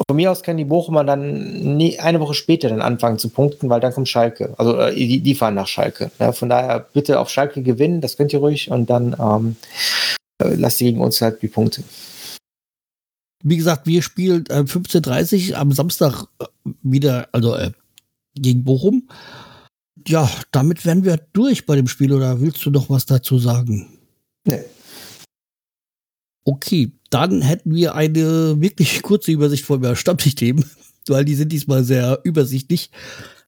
S3: von mir aus können die Bochumer dann nie, eine Woche später dann anfangen zu punkten, weil dann kommt Schalke. Also äh, die, die, fahren nach Schalke. Ja, von daher bitte auf Schalke gewinnen, das könnt ihr ruhig. Und dann ähm, äh, lasst ihr gegen uns halt die Punkte.
S1: Wie gesagt, wir spielen äh, 15.30 am Samstag äh, wieder, also äh, gegen Bochum. Ja, damit wären wir durch bei dem Spiel oder willst du noch was dazu sagen?
S3: Nee.
S1: Okay, dann hätten wir eine wirklich kurze Übersicht von der Stammtischthemen, weil die sind diesmal sehr übersichtlich.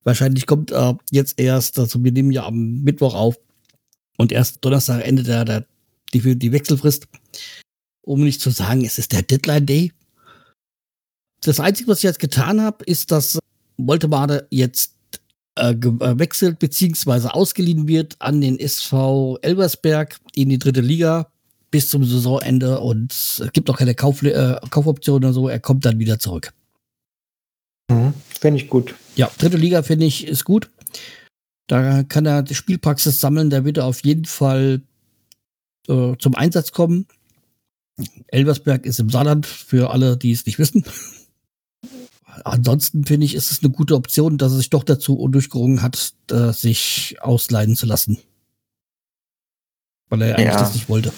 S1: Wahrscheinlich kommt äh, jetzt erst, also wir nehmen ja am Mittwoch auf und erst Donnerstag endet der, der, die, die Wechselfrist um nicht zu sagen, es ist der Deadline Day. Das Einzige, was ich jetzt getan habe, ist, dass Moltemade jetzt äh, gewechselt äh, bzw. ausgeliehen wird an den SV Elversberg in die dritte Liga bis zum Saisonende und es gibt auch keine Kauf, äh, Kaufoption oder so. Er kommt dann wieder zurück.
S3: Mhm, finde ich gut.
S1: Ja, dritte Liga finde ich ist gut. Da kann er die Spielpraxis sammeln. Da wird er auf jeden Fall äh, zum Einsatz kommen. Elversberg ist im Saarland, für alle, die es nicht wissen. Ansonsten finde ich, ist es eine gute Option, dass er sich doch dazu durchgerungen hat, äh, sich ausleihen zu lassen. Weil er eigentlich ja. das nicht wollte.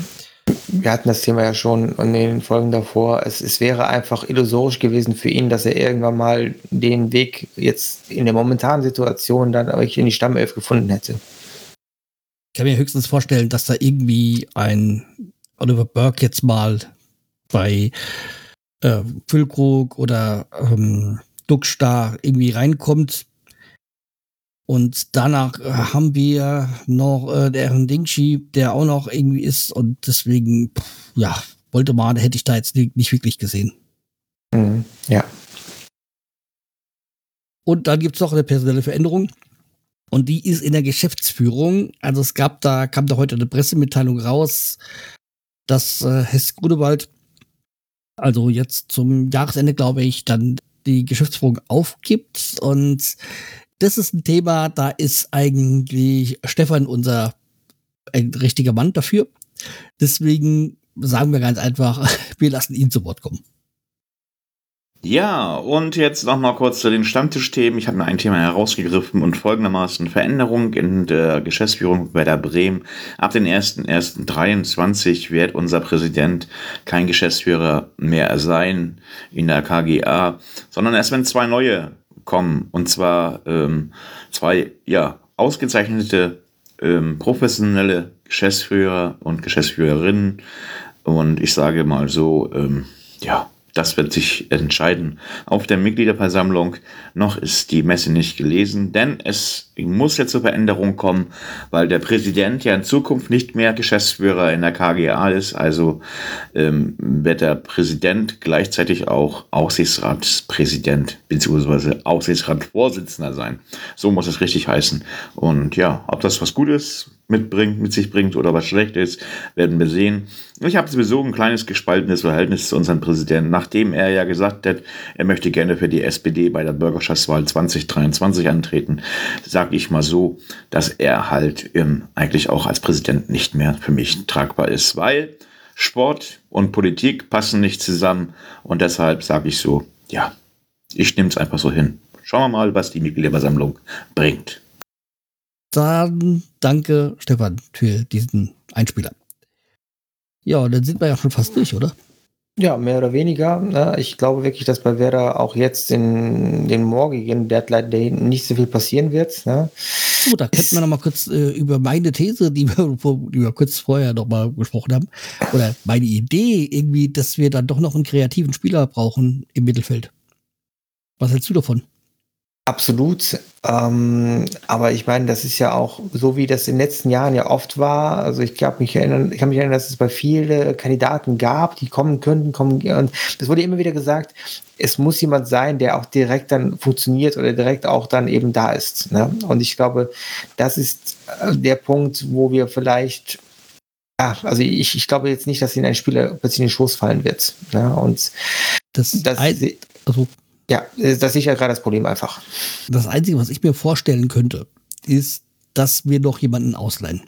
S3: Wir hatten das Thema ja schon in den Folgen davor. Es, es wäre einfach illusorisch gewesen für ihn, dass er irgendwann mal den Weg jetzt in der momentanen Situation dann wirklich in die Stammelf gefunden hätte.
S1: Ich kann mir höchstens vorstellen, dass da irgendwie ein Oliver Burke jetzt mal bei äh, Füllkrug oder ähm, Duckstar irgendwie reinkommt. Und danach äh, haben wir noch äh, deren Dingshi, der auch noch irgendwie ist. Und deswegen, pff, ja, wollte man, hätte ich da jetzt nicht wirklich gesehen.
S3: Mhm, ja.
S1: Und dann gibt es noch eine personelle Veränderung. Und die ist in der Geschäftsführung. Also es gab da, kam da heute eine Pressemitteilung raus, dass äh, Hess Grunewald, also jetzt zum Jahresende, glaube ich, dann die Geschäftsführung aufgibt. Und das ist ein Thema, da ist eigentlich Stefan unser ein richtiger Mann dafür. Deswegen sagen wir ganz einfach, wir lassen ihn zu Wort kommen.
S5: Ja, und jetzt noch mal kurz zu den Stammtischthemen. Ich habe mir ein Thema herausgegriffen und folgendermaßen Veränderung in der Geschäftsführung bei der Bremen. Ab den 1.1.23 wird unser Präsident kein Geschäftsführer mehr sein in der KGA, sondern erst wenn zwei neue kommen. Und zwar ähm, zwei ja, ausgezeichnete ähm, professionelle Geschäftsführer und Geschäftsführerinnen. Und ich sage mal so, ähm, ja, das wird sich entscheiden auf der Mitgliederversammlung. Noch ist die Messe nicht gelesen, denn es muss ja zur Veränderung kommen, weil der Präsident ja in Zukunft nicht mehr Geschäftsführer in der KGA ist. Also ähm, wird der Präsident gleichzeitig auch Aussichtsratspräsident bzw. Aussichtsratsvorsitzender sein. So muss es richtig heißen. Und ja, ob das was Gutes mitbringt, mit sich bringt oder was schlecht ist, werden wir sehen. Ich habe sowieso ein kleines gespaltenes Verhältnis zu unserem Präsidenten, nachdem er ja gesagt hat, er möchte gerne für die SPD bei der Bürgerschaftswahl 2023 antreten, sage ich mal so, dass er halt ähm, eigentlich auch als Präsident nicht mehr für mich tragbar ist, weil Sport und Politik passen nicht zusammen und deshalb sage ich so, ja, ich nehme es einfach so hin. Schauen wir mal, was die Mitgliederversammlung bringt.
S1: Dann danke, Stefan, für diesen Einspieler. Ja, dann sind wir ja schon fast durch, oder?
S3: Ja, mehr oder weniger. Ne? Ich glaube wirklich, dass bei Werder auch jetzt in den morgigen Deadline Day nicht so viel passieren wird. Ne?
S1: Oh, da könnten wir noch mal kurz äh, über meine These, die wir, die wir kurz vorher noch mal gesprochen haben, oder meine Idee irgendwie, dass wir dann doch noch einen kreativen Spieler brauchen im Mittelfeld. Was hältst du davon?
S3: Absolut. Ähm, aber ich meine, das ist ja auch so, wie das in den letzten Jahren ja oft war. Also ich glaube, mich erinnern, ich kann mich erinnern, dass es bei vielen Kandidaten gab, die kommen könnten, kommen. Und es wurde immer wieder gesagt, es muss jemand sein, der auch direkt dann funktioniert oder direkt auch dann eben da ist. Ne? Und ich glaube, das ist äh, der Punkt, wo wir vielleicht ja, also ich, ich glaube jetzt nicht, dass ihnen ein Spieler plötzlich in den Schoß fallen wird. Ne? Und
S1: das, das also
S3: ja, äh, das ist ja gerade das Problem einfach.
S1: Das Einzige, was ich mir vorstellen könnte, ist, dass wir noch jemanden ausleihen.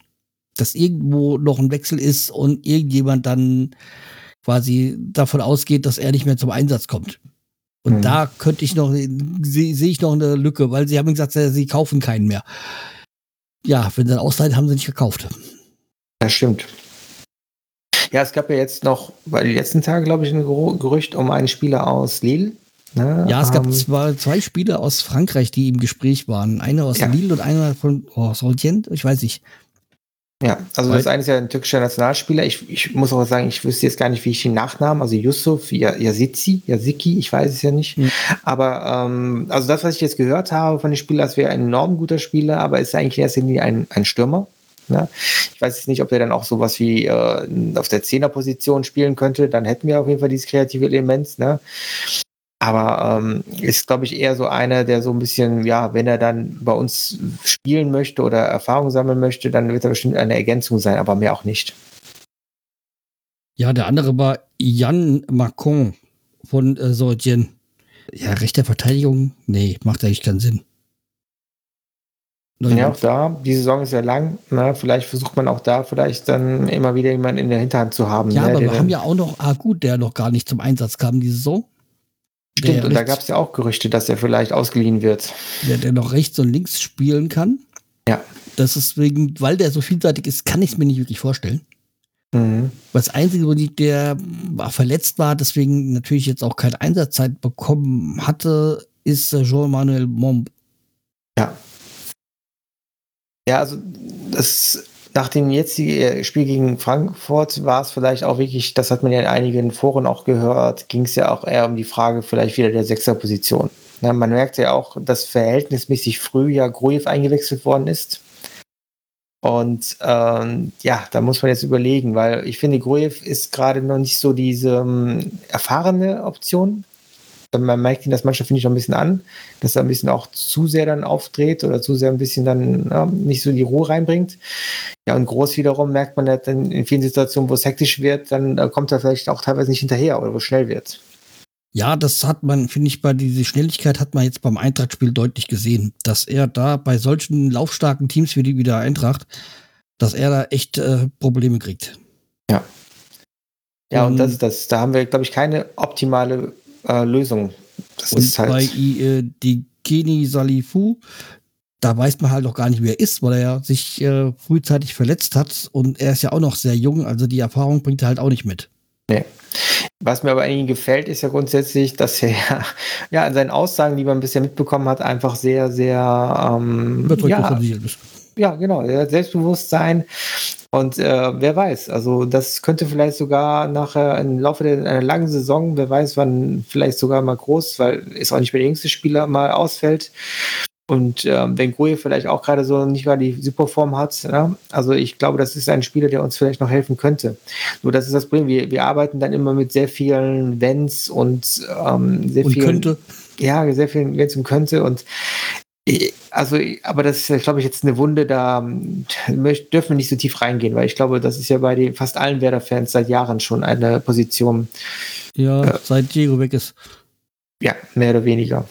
S1: Dass irgendwo noch ein Wechsel ist und irgendjemand dann quasi davon ausgeht, dass er nicht mehr zum Einsatz kommt. Und mhm. da könnte ich noch, sehe seh ich noch eine Lücke, weil sie haben gesagt, sie kaufen keinen mehr. Ja, wenn sie dann ausleihen, haben sie nicht gekauft.
S3: Das stimmt. Ja, es gab ja jetzt noch, bei den letzten Tagen, glaube ich, ein Gerücht um einen Spieler aus Lille,
S1: Ne? Ja, es gab ähm, zwei, zwei Spieler aus Frankreich, die im Gespräch waren. Einer aus ja. Lille und einer von oh, Soltient, ich weiß nicht.
S3: Ja, also das eine ist ja ein türkischer Nationalspieler. Ich, ich muss auch sagen, ich wüsste jetzt gar nicht, wie ich den Nachnamen, also Yusuf Yazici, Yaziki, ich weiß es ja nicht. Mhm. Aber ähm, also das, was ich jetzt gehört habe von dem Spieler, das wäre ein enorm guter Spieler, aber ist eigentlich erst ein, ein Stürmer. Ne? Ich weiß jetzt nicht, ob er dann auch sowas wie äh, auf der Zehnerposition spielen könnte. Dann hätten wir auf jeden Fall dieses kreative Element. Ne? Aber ähm, ist, glaube ich, eher so einer, der so ein bisschen, ja, wenn er dann bei uns spielen möchte oder Erfahrung sammeln möchte, dann wird er bestimmt eine Ergänzung sein, aber mehr auch nicht.
S1: Ja, der andere war Jan Macron von äh, Sorgien. Ja, rechter Verteidigung? Nee, macht eigentlich keinen Sinn.
S3: Ja, auch da, die Saison ist ja lang. Na, vielleicht versucht man auch da vielleicht dann immer wieder jemanden in der Hinterhand zu haben.
S1: Ja,
S3: ne,
S1: aber wir haben ja auch noch Agut, der noch gar nicht zum Einsatz kam diese Saison.
S3: Stimmt, und da gab es ja auch Gerüchte, dass er vielleicht ausgeliehen wird.
S1: Der, der noch rechts und links spielen kann.
S3: Ja.
S1: Das ist wegen, weil der so vielseitig ist, kann ich es mir nicht wirklich vorstellen. Mhm. Das Einzige, wo der verletzt war, deswegen natürlich jetzt auch keine Einsatzzeit bekommen hatte, ist Jean-Manuel Momb.
S3: Ja. Ja, also das nach dem jetzigen äh, Spiel gegen Frankfurt war es vielleicht auch wirklich, das hat man ja in einigen Foren auch gehört, ging es ja auch eher um die Frage vielleicht wieder der Sechserposition. Ja, man merkt ja auch, dass verhältnismäßig früh ja Grujew eingewechselt worden ist. Und ähm, ja, da muss man jetzt überlegen, weil ich finde, Grujew ist gerade noch nicht so diese ähm, erfahrene Option man merkt ihn das manchmal, finde ich, noch ein bisschen an, dass er ein bisschen auch zu sehr dann aufdreht oder zu sehr ein bisschen dann ja, nicht so die Ruhe reinbringt. Ja, und groß wiederum merkt man halt dann in vielen Situationen, wo es hektisch wird, dann äh, kommt er vielleicht auch teilweise nicht hinterher oder wo es schnell wird.
S1: Ja, das hat man, finde ich, bei dieser Schnelligkeit hat man jetzt beim Eintracht-Spiel deutlich gesehen, dass er da bei solchen laufstarken Teams wie die wieder Eintracht, dass er da echt äh, Probleme kriegt.
S3: Ja. Ja, und das, das, da haben wir, glaube ich, keine optimale äh, Lösung.
S1: Das und ist halt bei äh, die Geni Salifu, da weiß man halt noch gar nicht, wer er ist, weil er sich äh, frühzeitig verletzt hat und er ist ja auch noch sehr jung, also die Erfahrung bringt er halt auch nicht mit.
S3: Nee. Was mir aber an ihm gefällt, ist ja grundsätzlich, dass er ja an seinen Aussagen, die man bisher mitbekommen hat, einfach sehr, sehr ähm, ja, ja, genau, Selbstbewusstsein und äh, wer weiß, also das könnte vielleicht sogar nachher im Laufe der, einer langen Saison, wer weiß, wann vielleicht sogar mal groß, weil ist auch nicht mehr der jüngste Spieler mal ausfällt, und ähm, wenn Grohe vielleicht auch gerade so nicht mal die Superform hat, ja? also ich glaube, das ist ein Spieler, der uns vielleicht noch helfen könnte. Nur das ist das Problem, wir, wir arbeiten dann immer mit sehr vielen Wenns und ähm, sehr
S1: und
S3: vielen.
S1: Könnte.
S3: Ja, sehr vielen Wenns und könnte. Und also, aber das ist, glaube ich, jetzt eine Wunde, da dürfen wir nicht so tief reingehen, weil ich glaube, das ist ja bei den fast allen Werder-Fans seit Jahren schon eine Position.
S1: Ja, äh, seit Diego weg ist.
S3: Ja, mehr oder weniger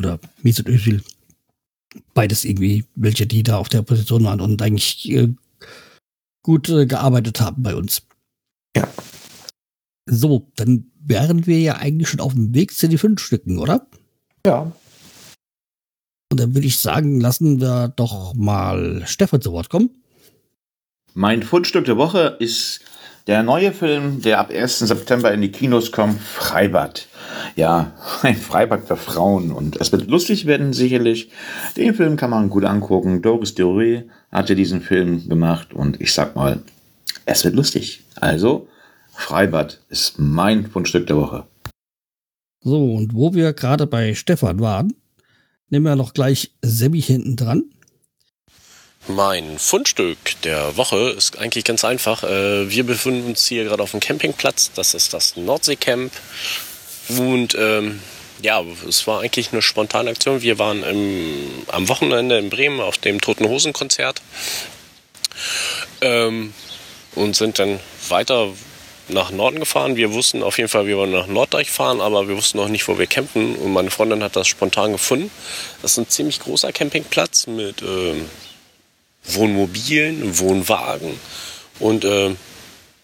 S1: oder Mesut Özil. Beides irgendwie, welche die da auf der Position waren und eigentlich äh, gut äh, gearbeitet haben bei uns.
S3: Ja.
S1: So, dann wären wir ja eigentlich schon auf dem Weg zu den fünf Stücken, oder?
S3: Ja.
S1: Und dann würde ich sagen, lassen wir doch mal Stefan zu Wort kommen.
S5: Mein Fundstück der Woche ist der neue Film, der ab 1. September in die Kinos kommt, Freibad. Ja, ein Freibad für Frauen. Und es wird lustig werden, sicherlich. Den Film kann man gut angucken. Doris Doré hatte diesen Film gemacht. Und ich sag mal, es wird lustig. Also, Freibad ist mein Fundstück der Woche.
S1: So, und wo wir gerade bei Stefan waren, nehmen wir noch gleich Semmi hinten dran.
S4: Mein Fundstück der Woche ist eigentlich ganz einfach. Äh, wir befinden uns hier gerade auf dem Campingplatz. Das ist das Nordseecamp. Und ähm, ja, es war eigentlich eine spontane Aktion. Wir waren im, am Wochenende in Bremen auf dem Toten Hosen Konzert ähm, und sind dann weiter nach Norden gefahren. Wir wussten auf jeden Fall, wir wollen nach Norddeich fahren, aber wir wussten noch nicht, wo wir campen. Und meine Freundin hat das spontan gefunden. Das ist ein ziemlich großer Campingplatz mit ähm, Wohnmobilen, Wohnwagen und äh,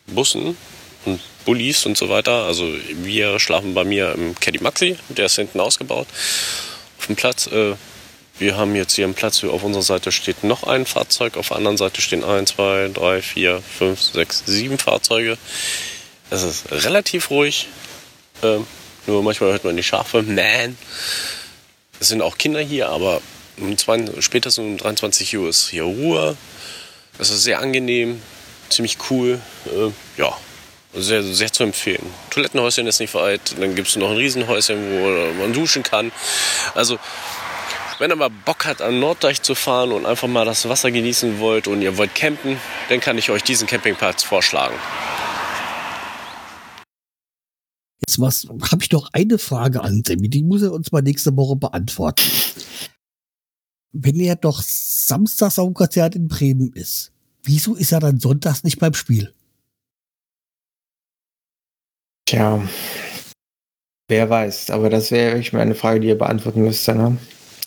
S4: Bussen und Bullis und so weiter. Also wir schlafen bei mir im Caddy Maxi, der ist hinten ausgebaut auf dem Platz. Äh, wir haben jetzt hier einen Platz, auf unserer Seite steht noch ein Fahrzeug, auf der anderen Seite stehen 1, 2, 3, 4, 5, 6, 7 Fahrzeuge. Es ist relativ ruhig, äh, nur manchmal hört man die Schafe, man. Es sind auch Kinder hier, aber um 20, spätestens um 23 Uhr ist hier Ruhe. Es ist sehr angenehm, ziemlich cool. Äh, ja, sehr, sehr zu empfehlen. Toilettenhäuschen ist nicht weit. Dann gibt es noch ein Riesenhäuschen, wo man duschen kann. Also, wenn ihr mal Bock hat, an Norddeich zu fahren und einfach mal das Wasser genießen wollt und ihr wollt campen, dann kann ich euch diesen Campingplatz vorschlagen.
S1: Jetzt habe ich doch eine Frage an Sammy, die muss er uns mal nächste Woche beantworten wenn er doch samstags auf dem Konzert in Bremen ist, wieso ist er dann sonntags nicht beim Spiel?
S3: Tja, wer weiß. Aber das wäre wirklich mal eine Frage, die ihr beantworten müsst. Ne?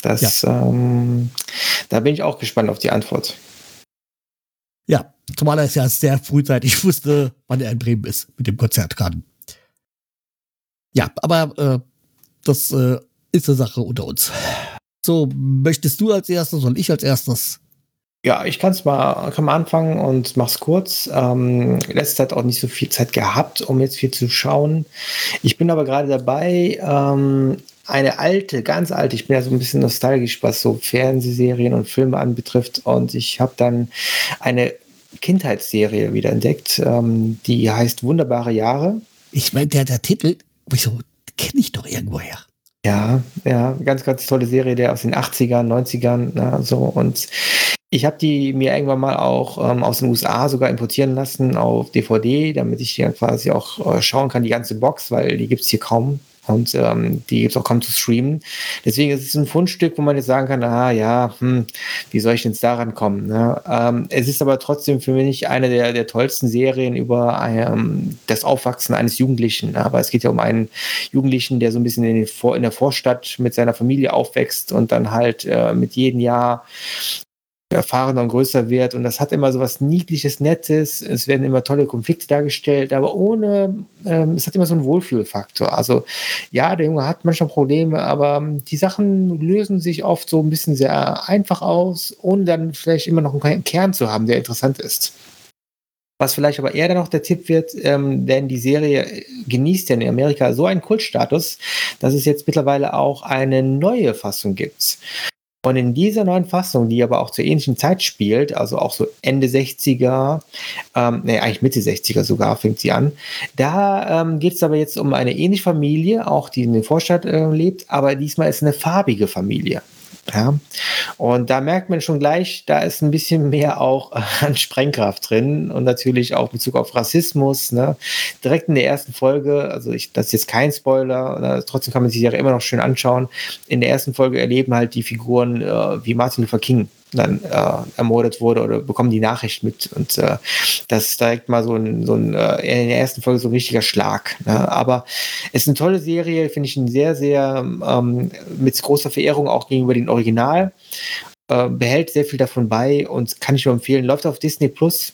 S3: Das, ja. ähm, da bin ich auch gespannt auf die Antwort.
S1: Ja, zumal er es ja sehr frühzeitig wusste, wann er in Bremen ist mit dem Konzert gerade. Ja, aber äh, das äh, ist eine Sache unter uns. So, möchtest du als erstes oder ich als erstes?
S3: Ja, ich kann's mal, kann mal anfangen und mach's kurz. Ähm, letzte Zeit auch nicht so viel Zeit gehabt, um jetzt viel zu schauen. Ich bin aber gerade dabei, ähm, eine alte, ganz alte, ich bin ja so ein bisschen nostalgisch, was so Fernsehserien und Filme anbetrifft. Und ich habe dann eine Kindheitsserie wieder entdeckt, ähm, die heißt Wunderbare Jahre.
S1: Ich meine, der, der Titel, wieso kenne ich doch irgendwoher.
S3: Ja, ja, ganz, ganz tolle Serie, der aus den 80ern, 90ern, na, so. Und ich habe die mir irgendwann mal auch ähm, aus den USA sogar importieren lassen auf DVD, damit ich hier quasi auch äh, schauen kann, die ganze Box, weil die gibt es hier kaum. Und ähm, die gibt es auch kaum zu streamen. Deswegen ist es ein Fundstück, wo man jetzt sagen kann, ah ja, hm, wie soll ich denn jetzt daran kommen? Ne? Ähm, es ist aber trotzdem für mich eine der, der tollsten Serien über ähm, das Aufwachsen eines Jugendlichen. Aber es geht ja um einen Jugendlichen, der so ein bisschen in, in der Vorstadt mit seiner Familie aufwächst und dann halt äh, mit jedem Jahr erfahrener und größer wird. Und das hat immer so was Niedliches, Nettes. Es werden immer tolle Konflikte dargestellt, aber ohne, ähm, es hat immer so einen Wohlfühlfaktor. Also ja, der Junge hat manchmal Probleme, aber die Sachen lösen sich oft so ein bisschen sehr einfach aus, ohne dann vielleicht immer noch einen Kern zu haben, der interessant ist. Was vielleicht aber eher dann noch der Tipp wird, ähm, denn die Serie genießt ja in Amerika so einen Kultstatus, dass es jetzt mittlerweile auch eine neue Fassung gibt. Und in dieser neuen Fassung, die aber auch zur ähnlichen Zeit spielt, also auch so Ende 60er, ähm, nee, eigentlich Mitte 60er sogar, fängt sie an, da ähm, geht es aber jetzt um eine ähnliche Familie, auch die in der Vorstadt äh, lebt, aber diesmal ist es eine farbige Familie. Ja, und da merkt man schon gleich, da ist ein bisschen mehr auch an Sprengkraft drin und natürlich auch Bezug auf Rassismus. Ne? Direkt in der ersten Folge, also ich, das ist jetzt kein Spoiler, ne? trotzdem kann man sich ja immer noch schön anschauen. In der ersten Folge erleben halt die Figuren äh, wie Martin Luther King dann äh, ermordet wurde oder bekommen die Nachricht mit. Und äh, das ist direkt mal so ein, so ein äh, in der ersten Folge so ein richtiger Schlag. Ne? Aber es ist eine tolle Serie, finde ich ein sehr, sehr ähm, mit großer Verehrung auch gegenüber dem Original. Äh, behält sehr viel davon bei und kann ich nur empfehlen. Läuft auf Disney Plus.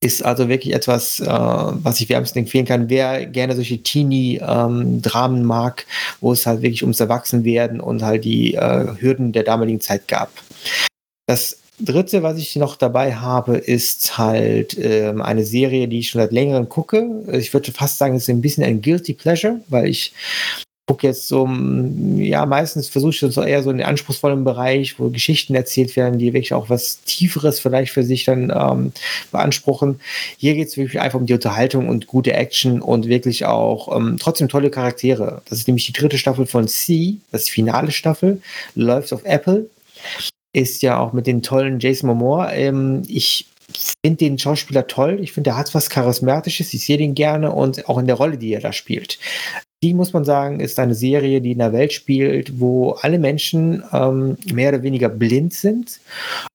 S3: Ist also wirklich etwas, äh, was ich wärmstens empfehlen kann. Wer gerne solche Teenie-Dramen ähm, mag, wo es halt wirklich ums Erwachsenwerden und halt die äh, Hürden der damaligen Zeit gab. Das dritte, was ich noch dabei habe, ist halt ähm, eine Serie, die ich schon seit längerem gucke. Ich würde fast sagen, es ist ein bisschen ein Guilty Pleasure, weil ich gucke jetzt so, ja, meistens versuche ich so eher so in den anspruchsvollen Bereich, wo Geschichten erzählt werden, die wirklich auch was Tieferes vielleicht für sich dann ähm, beanspruchen. Hier geht es wirklich einfach um die Unterhaltung und gute Action und wirklich auch ähm, trotzdem tolle Charaktere. Das ist nämlich die dritte Staffel von C, das finale Staffel, läuft auf Apple ist ja auch mit den tollen Jason Momoa. Ähm, ich finde den Schauspieler toll. Ich finde, er hat was Charismatisches. Ich sehe den gerne und auch in der Rolle, die er da spielt. Die, muss man sagen, ist eine Serie, die in einer Welt spielt, wo alle Menschen ähm, mehr oder weniger blind sind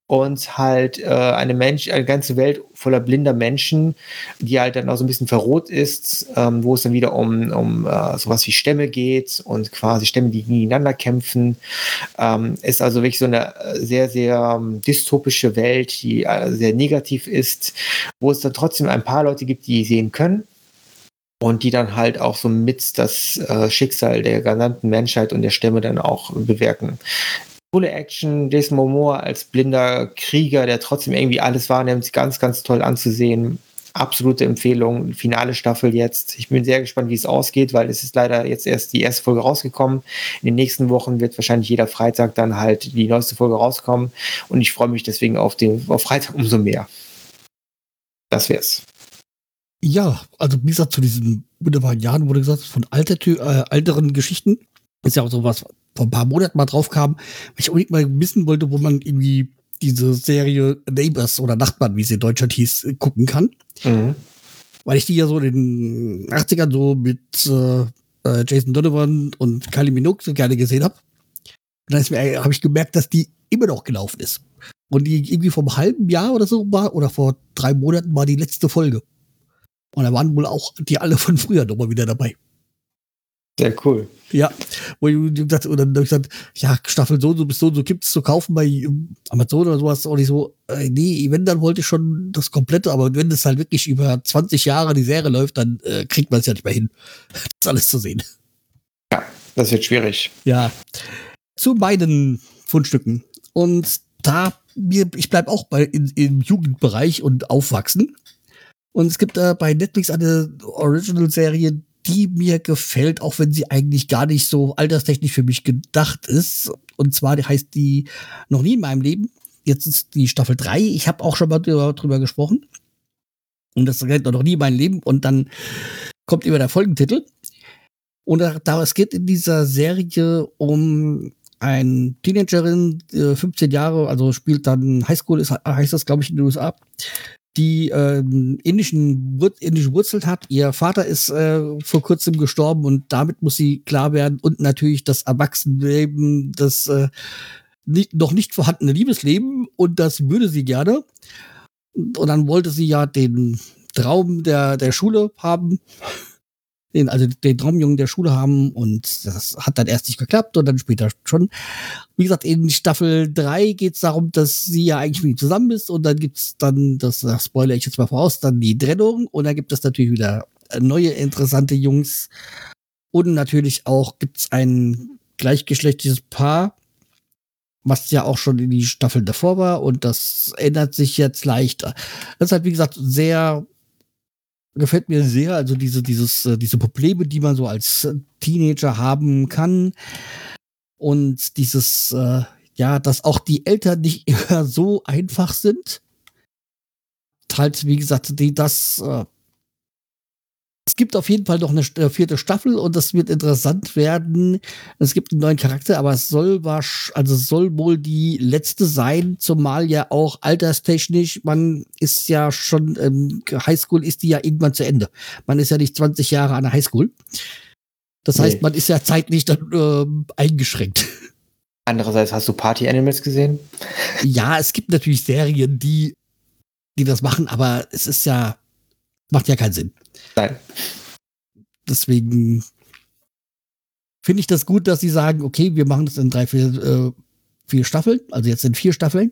S3: und halt äh, eine Mensch, eine ganze Welt voller blinder Menschen, die halt dann auch so ein bisschen verroht ist, ähm, wo es dann wieder um, um äh, sowas wie Stämme geht und quasi Stämme, die gegeneinander kämpfen. Ähm, ist also wirklich so eine äh, sehr, sehr ähm, dystopische Welt, die äh, sehr negativ ist, wo es dann trotzdem ein paar Leute gibt, die sehen können und die dann halt auch so mit das äh, Schicksal der gesamten Menschheit und der Stämme dann auch bewirken coole Action. Jason Momoa als blinder Krieger, der trotzdem irgendwie alles wahrnimmt, ganz, ganz toll anzusehen. Absolute Empfehlung. Finale Staffel jetzt. Ich bin sehr gespannt, wie es ausgeht, weil es ist leider jetzt erst die erste Folge rausgekommen. In den nächsten Wochen wird wahrscheinlich jeder Freitag dann halt die neueste Folge rauskommen. Und ich freue mich deswegen auf den auf Freitag umso mehr. Das wär's.
S1: Ja, also wie gesagt, zu diesen wunderbaren Jahren wurde gesagt, von alter, äh, älteren Geschichten ist ja auch sowas, vor ein paar Monaten mal drauf kam, weil ich unbedingt mal wissen wollte, wo man irgendwie diese Serie Neighbors oder Nachbarn, wie sie in Deutschland hieß, äh, gucken kann. Mhm. Weil ich die ja so in den 80ern so mit äh, äh, Jason Donovan und Kylie Minogue so gerne gesehen habe. Und dann äh, habe ich gemerkt, dass die immer noch gelaufen ist. Und die irgendwie vom halben Jahr oder so war, oder vor drei Monaten war die letzte Folge. Und da waren wohl auch die alle von früher nochmal wieder dabei.
S3: Sehr cool.
S1: Ja, wo ich gesagt, und dann habe ich gesagt, ja, Staffel so, so bis so, so gibt es zu kaufen bei Amazon oder sowas. Und ich so, äh, nee, wenn, dann wollte ich schon das komplette, aber wenn das halt wirklich über 20 Jahre die Serie läuft, dann äh, kriegt man es ja nicht mehr hin, das alles zu sehen.
S3: Ja, das wird schwierig.
S1: Ja. Zu beiden Fundstücken. Und da, mir, ich bleibe auch bei, in, im Jugendbereich und aufwachsen. Und es gibt äh, bei Netflix eine Original-Serie, die mir gefällt, auch wenn sie eigentlich gar nicht so alterstechnisch für mich gedacht ist. Und zwar heißt die noch nie in meinem Leben. Jetzt ist die Staffel 3. Ich habe auch schon mal drüber, drüber gesprochen. Und das geht noch nie in meinem Leben. Und dann kommt immer der Folgentitel. Und da, da es geht in dieser Serie um ein Teenagerin, 15 äh, Jahre, also spielt dann Highschool, ist, heißt das, glaube ich, in den USA, die ähm, indischen, indische Wurzeln hat. Ihr Vater ist äh, vor kurzem gestorben und damit muss sie klar werden und natürlich das Erwachsenenleben, das äh, nicht, noch nicht vorhandene Liebesleben und das würde sie gerne. Und dann wollte sie ja den Traum der, der Schule haben den, also den Traumjungen der Schule haben und das hat dann erst nicht geklappt und dann später schon. Wie gesagt, in Staffel 3 geht es darum, dass sie ja eigentlich mit ihm zusammen ist und dann gibt's dann, das, das spoilere ich jetzt mal voraus, dann die Trennung und dann gibt es natürlich wieder neue interessante Jungs und natürlich auch gibt's ein gleichgeschlechtliches Paar, was ja auch schon in die Staffel davor war und das ändert sich jetzt leicht. Das ist halt, wie gesagt, sehr, gefällt mir sehr, also diese, dieses, äh, diese Probleme, die man so als Teenager haben kann und dieses, äh, ja, dass auch die Eltern nicht immer so einfach sind. Halt, wie gesagt, die das äh, es gibt auf jeden Fall noch eine äh, vierte Staffel und das wird interessant werden. Es gibt einen neuen Charakter, aber es soll also soll wohl die letzte sein, zumal ja auch alterstechnisch, man ist ja schon, ähm, Highschool ist die ja irgendwann zu Ende. Man ist ja nicht 20 Jahre an der Highschool. Das heißt, man ist ja zeitlich dann äh, eingeschränkt.
S3: Andererseits hast du Party Animals gesehen?
S1: Ja, es gibt natürlich Serien, die, die das machen, aber es ist ja, macht ja keinen Sinn.
S3: Nein.
S1: Deswegen finde ich das gut, dass sie sagen, okay, wir machen das in drei, vier, äh, vier Staffeln, also jetzt in vier Staffeln.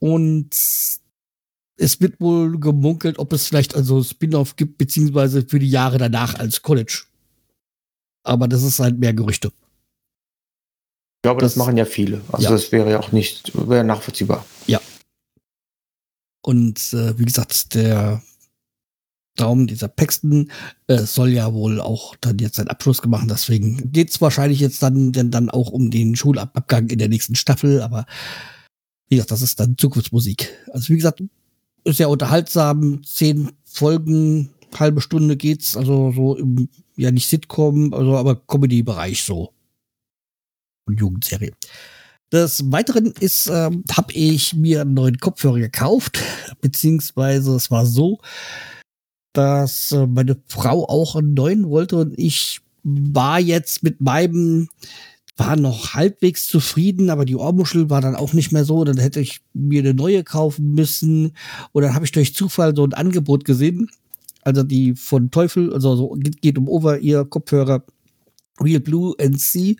S1: Und es wird wohl gemunkelt, ob es vielleicht also Spin-off gibt, beziehungsweise für die Jahre danach als College. Aber das ist halt mehr Gerüchte.
S3: Ich glaube, das, das machen ja viele. Also ja. das wäre ja auch nicht wäre nachvollziehbar.
S1: Ja. Und äh, wie gesagt, der Traum dieser Paxton äh, soll ja wohl auch dann jetzt seinen Abschluss gemacht. Deswegen geht es wahrscheinlich jetzt dann, denn dann auch um den Schulabgang in der nächsten Staffel. Aber wie gesagt, das ist dann Zukunftsmusik. Also wie gesagt, ist ja unterhaltsam. Zehn Folgen, halbe Stunde geht's. Also so im, ja nicht Sitcom, also aber Comedy-Bereich so. Und Jugendserie. Des Weiteren ist, ähm, habe ich mir einen neuen Kopfhörer gekauft, beziehungsweise es war so, dass äh, meine Frau auch einen neuen wollte und ich war jetzt mit meinem war noch halbwegs zufrieden, aber die Ohrmuschel war dann auch nicht mehr so. Dann hätte ich mir eine neue kaufen müssen. Und dann habe ich durch Zufall so ein Angebot gesehen. Also die von Teufel, also so geht um Over-Ear Kopfhörer Real Blue NC.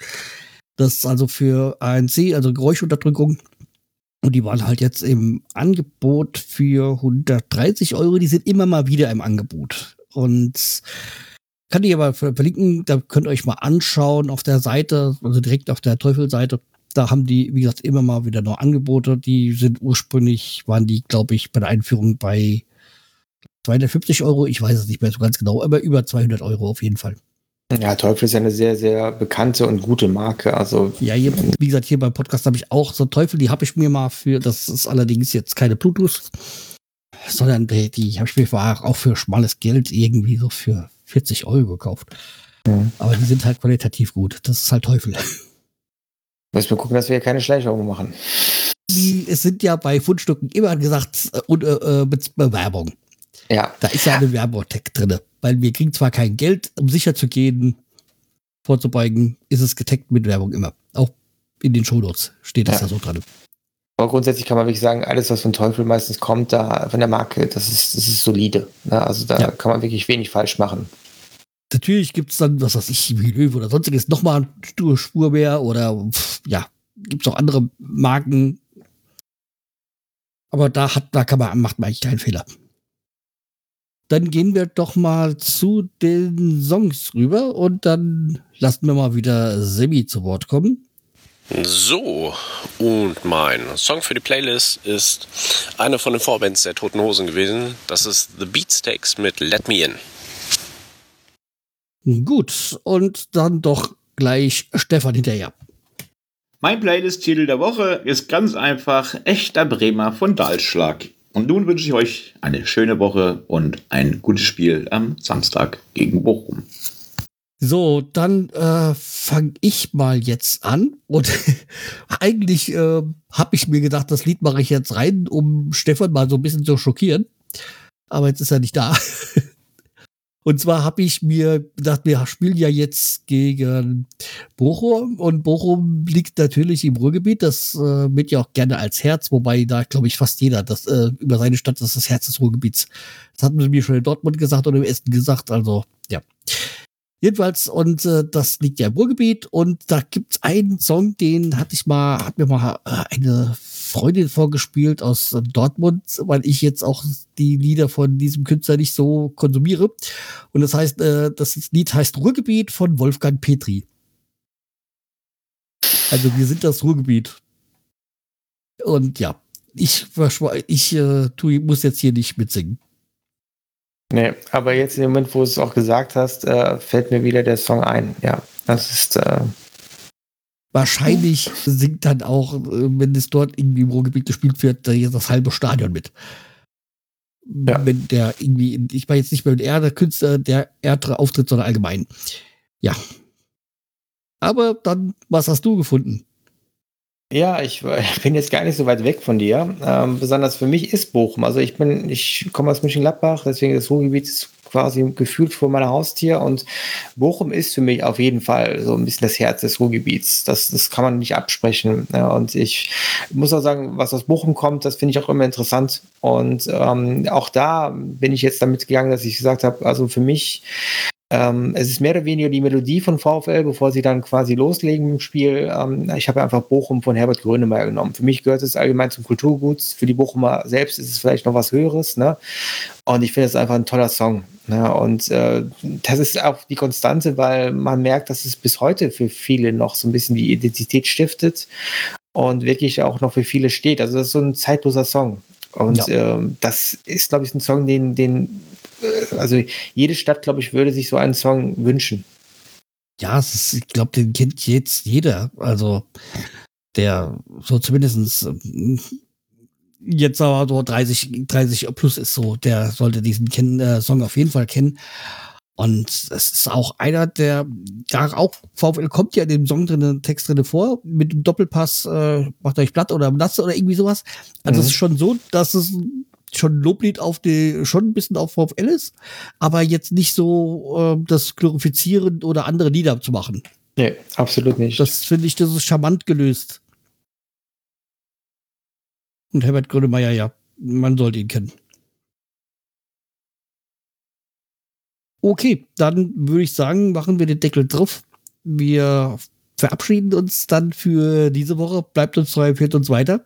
S1: Das ist also für ANC, also Geräuschunterdrückung. Und die waren halt jetzt im Angebot für 130 Euro. Die sind immer mal wieder im Angebot. Und kann ich aber verlinken, da könnt ihr euch mal anschauen auf der Seite, also direkt auf der Teufelseite. Da haben die, wie gesagt, immer mal wieder noch Angebote. Die sind ursprünglich, waren die, glaube ich, bei der Einführung bei 250 Euro. Ich weiß es nicht mehr so ganz genau, aber über 200 Euro auf jeden Fall.
S3: Ja, Teufel ist ja eine sehr, sehr bekannte und gute Marke. Also
S1: ja, hier, wie gesagt, hier beim Podcast habe ich auch so Teufel, die habe ich mir mal für, das ist allerdings jetzt keine Bluetooth, sondern die, die habe ich mir auch für schmales Geld irgendwie so für 40 Euro gekauft. Mhm. Aber die sind halt qualitativ gut. Das ist halt Teufel.
S3: Müssen wir gucken, dass wir hier keine Schleichungen machen.
S1: Die, es sind ja bei Fundstücken immer gesagt, äh, und, äh, äh mit Bewerbung.
S3: Ja.
S1: Da ist ja eine Werbotech drin. Weil wir kriegen zwar kein Geld, um sicher zu gehen, vorzubeugen, ist es getaggt mit Werbung immer. Auch in den Shownotes steht das ja, ja so dran.
S3: Aber grundsätzlich kann man wirklich sagen, alles, was von Teufel meistens kommt, da von der Marke, das ist, das ist solide. Ne? Also da ja. kann man wirklich wenig falsch machen.
S1: Natürlich gibt es dann, was weiß ich, wie Löwe oder sonstiges, nochmal eine Spur mehr oder ja, gibt es auch andere Marken. Aber da hat, da kann man, macht man eigentlich keinen Fehler. Dann gehen wir doch mal zu den Songs rüber und dann lassen wir mal wieder Semi zu Wort kommen.
S4: So, und mein Song für die Playlist ist einer von den Vorbands der Toten Hosen gewesen. Das ist The Beatsteaks mit Let Me In.
S1: Gut, und dann doch gleich Stefan hinterher.
S5: Mein Playlist-Titel der Woche ist ganz einfach Echter Bremer von Dahlschlag. Und nun wünsche ich euch eine schöne Woche und ein gutes Spiel am Samstag gegen Bochum.
S1: So, dann äh, fange ich mal jetzt an. Und eigentlich äh, habe ich mir gedacht, das Lied mache ich jetzt rein, um Stefan mal so ein bisschen zu schockieren. Aber jetzt ist er nicht da. Und zwar habe ich mir gedacht, wir spielen ja jetzt gegen Bochum und Bochum liegt natürlich im Ruhrgebiet. Das äh, wird ja auch gerne als Herz, wobei da glaube ich fast jeder das äh, über seine Stadt das ist das Herz des Ruhrgebiets. Das hatten sie mir schon in Dortmund gesagt oder im Essen gesagt. Also ja. Jedenfalls, und äh, das liegt ja im Ruhrgebiet und da gibt's einen Song, den hatte ich mal, hat mir mal äh, eine Freundin vorgespielt aus Dortmund, weil ich jetzt auch die Lieder von diesem Künstler nicht so konsumiere. Und das heißt, äh, das Lied heißt Ruhrgebiet von Wolfgang Petri. Also wir sind das Ruhrgebiet. Und ja, ich, ich äh, tu, muss jetzt hier nicht mitsingen.
S3: Nee, aber jetzt im Moment, wo du es auch gesagt hast, äh, fällt mir wieder der Song ein. Ja, das ist. Äh
S1: Wahrscheinlich singt dann auch, äh, wenn es dort irgendwie im Ruhrgebiet gespielt wird, das halbe Stadion mit. Ja. Wenn der irgendwie, ich war jetzt nicht mehr mit er, der Künstler, der ärtere auftritt, sondern allgemein. Ja. Aber dann, was hast du gefunden?
S3: Ja, ich, ich, bin jetzt gar nicht so weit weg von dir. Ähm, besonders für mich ist Bochum. Also ich bin, ich komme aus Mönchengladbach, deswegen das Ruhrgebiet ist quasi gefühlt vor meiner Haustür und Bochum ist für mich auf jeden Fall so ein bisschen das Herz des Ruhrgebiets. Das, das kann man nicht absprechen. Und ich muss auch sagen, was aus Bochum kommt, das finde ich auch immer interessant. Und ähm, auch da bin ich jetzt damit gegangen, dass ich gesagt habe, also für mich ähm, es ist mehr oder weniger die Melodie von VfL, bevor sie dann quasi loslegen im Spiel. Ähm, ich habe einfach Bochum von Herbert Grönemeyer genommen. Für mich gehört es allgemein zum Kulturgut. Für die Bochumer selbst ist es vielleicht noch was Höheres. Ne? Und ich finde es einfach ein toller Song. Ne? Und äh, das ist auch die Konstante, weil man merkt, dass es bis heute für viele noch so ein bisschen die Identität stiftet und wirklich auch noch für viele steht. Also das ist so ein zeitloser Song. Und ja. ähm, das ist, glaube ich, ein Song, den, den äh, also jede Stadt, glaube ich, würde sich so einen Song wünschen.
S1: Ja, ist, ich glaube, den kennt jetzt jeder. Also der so zumindestens äh, jetzt aber so 30, 30 plus ist so, der sollte diesen Ken äh, Song auf jeden Fall kennen. Und es ist auch einer, der, ja, auch VfL kommt ja in dem Song drin, Text drin vor, mit dem Doppelpass, äh, macht euch platt oder nass oder irgendwie sowas. Also mhm. es ist schon so, dass es schon Loblied auf die, schon ein bisschen auf VfL ist, aber jetzt nicht so äh, das glorifizieren oder andere Lieder zu machen.
S3: Nee, absolut nicht.
S1: Das finde ich, das ist charmant gelöst. Und Herbert Grönemeyer, ja, man sollte ihn kennen. Okay, dann würde ich sagen, machen wir den Deckel drauf. Wir verabschieden uns dann für diese Woche. Bleibt uns treu, empfehlt uns weiter.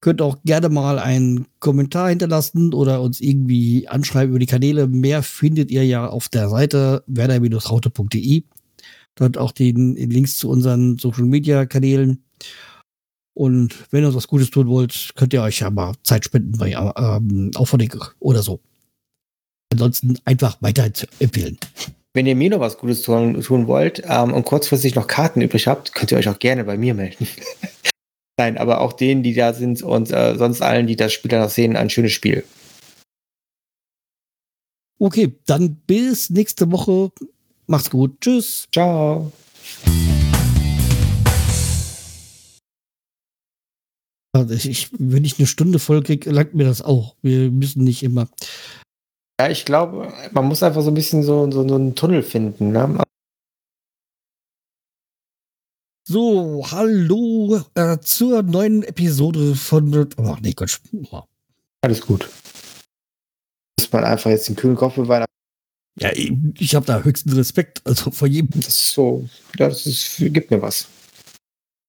S1: Könnt auch gerne mal einen Kommentar hinterlassen oder uns irgendwie anschreiben über die Kanäle. Mehr findet ihr ja auf der Seite werder-raute.de. Dort auch den Links zu unseren Social Media Kanälen. Und wenn ihr uns was Gutes tun wollt, könnt ihr euch ja mal Zeit spenden bei ähm, oder so. Ansonsten einfach weiter empfehlen.
S3: Wenn ihr mir noch was Gutes tun, tun wollt ähm, und kurzfristig noch Karten übrig habt, könnt ihr euch auch gerne bei mir melden. Nein, aber auch denen, die da sind und äh, sonst allen, die das Spiel dann noch sehen, ein schönes Spiel.
S1: Okay, dann bis nächste Woche. Macht's gut. Tschüss.
S3: Ciao.
S1: Also ich, wenn ich eine Stunde voll kriege, langt mir das auch. Wir müssen nicht immer.
S3: Ja, ich glaube, man muss einfach so ein bisschen so, so, so einen Tunnel finden. Ne?
S1: So, hallo äh, zur neuen Episode von. Oh, nee, Gott. Oh.
S3: Alles gut. Muss man einfach jetzt den kühlen Kopf bewahren.
S1: Ja, ich, ich habe da höchsten Respekt, also vor jedem.
S3: Das ist so, das ist, gibt mir was.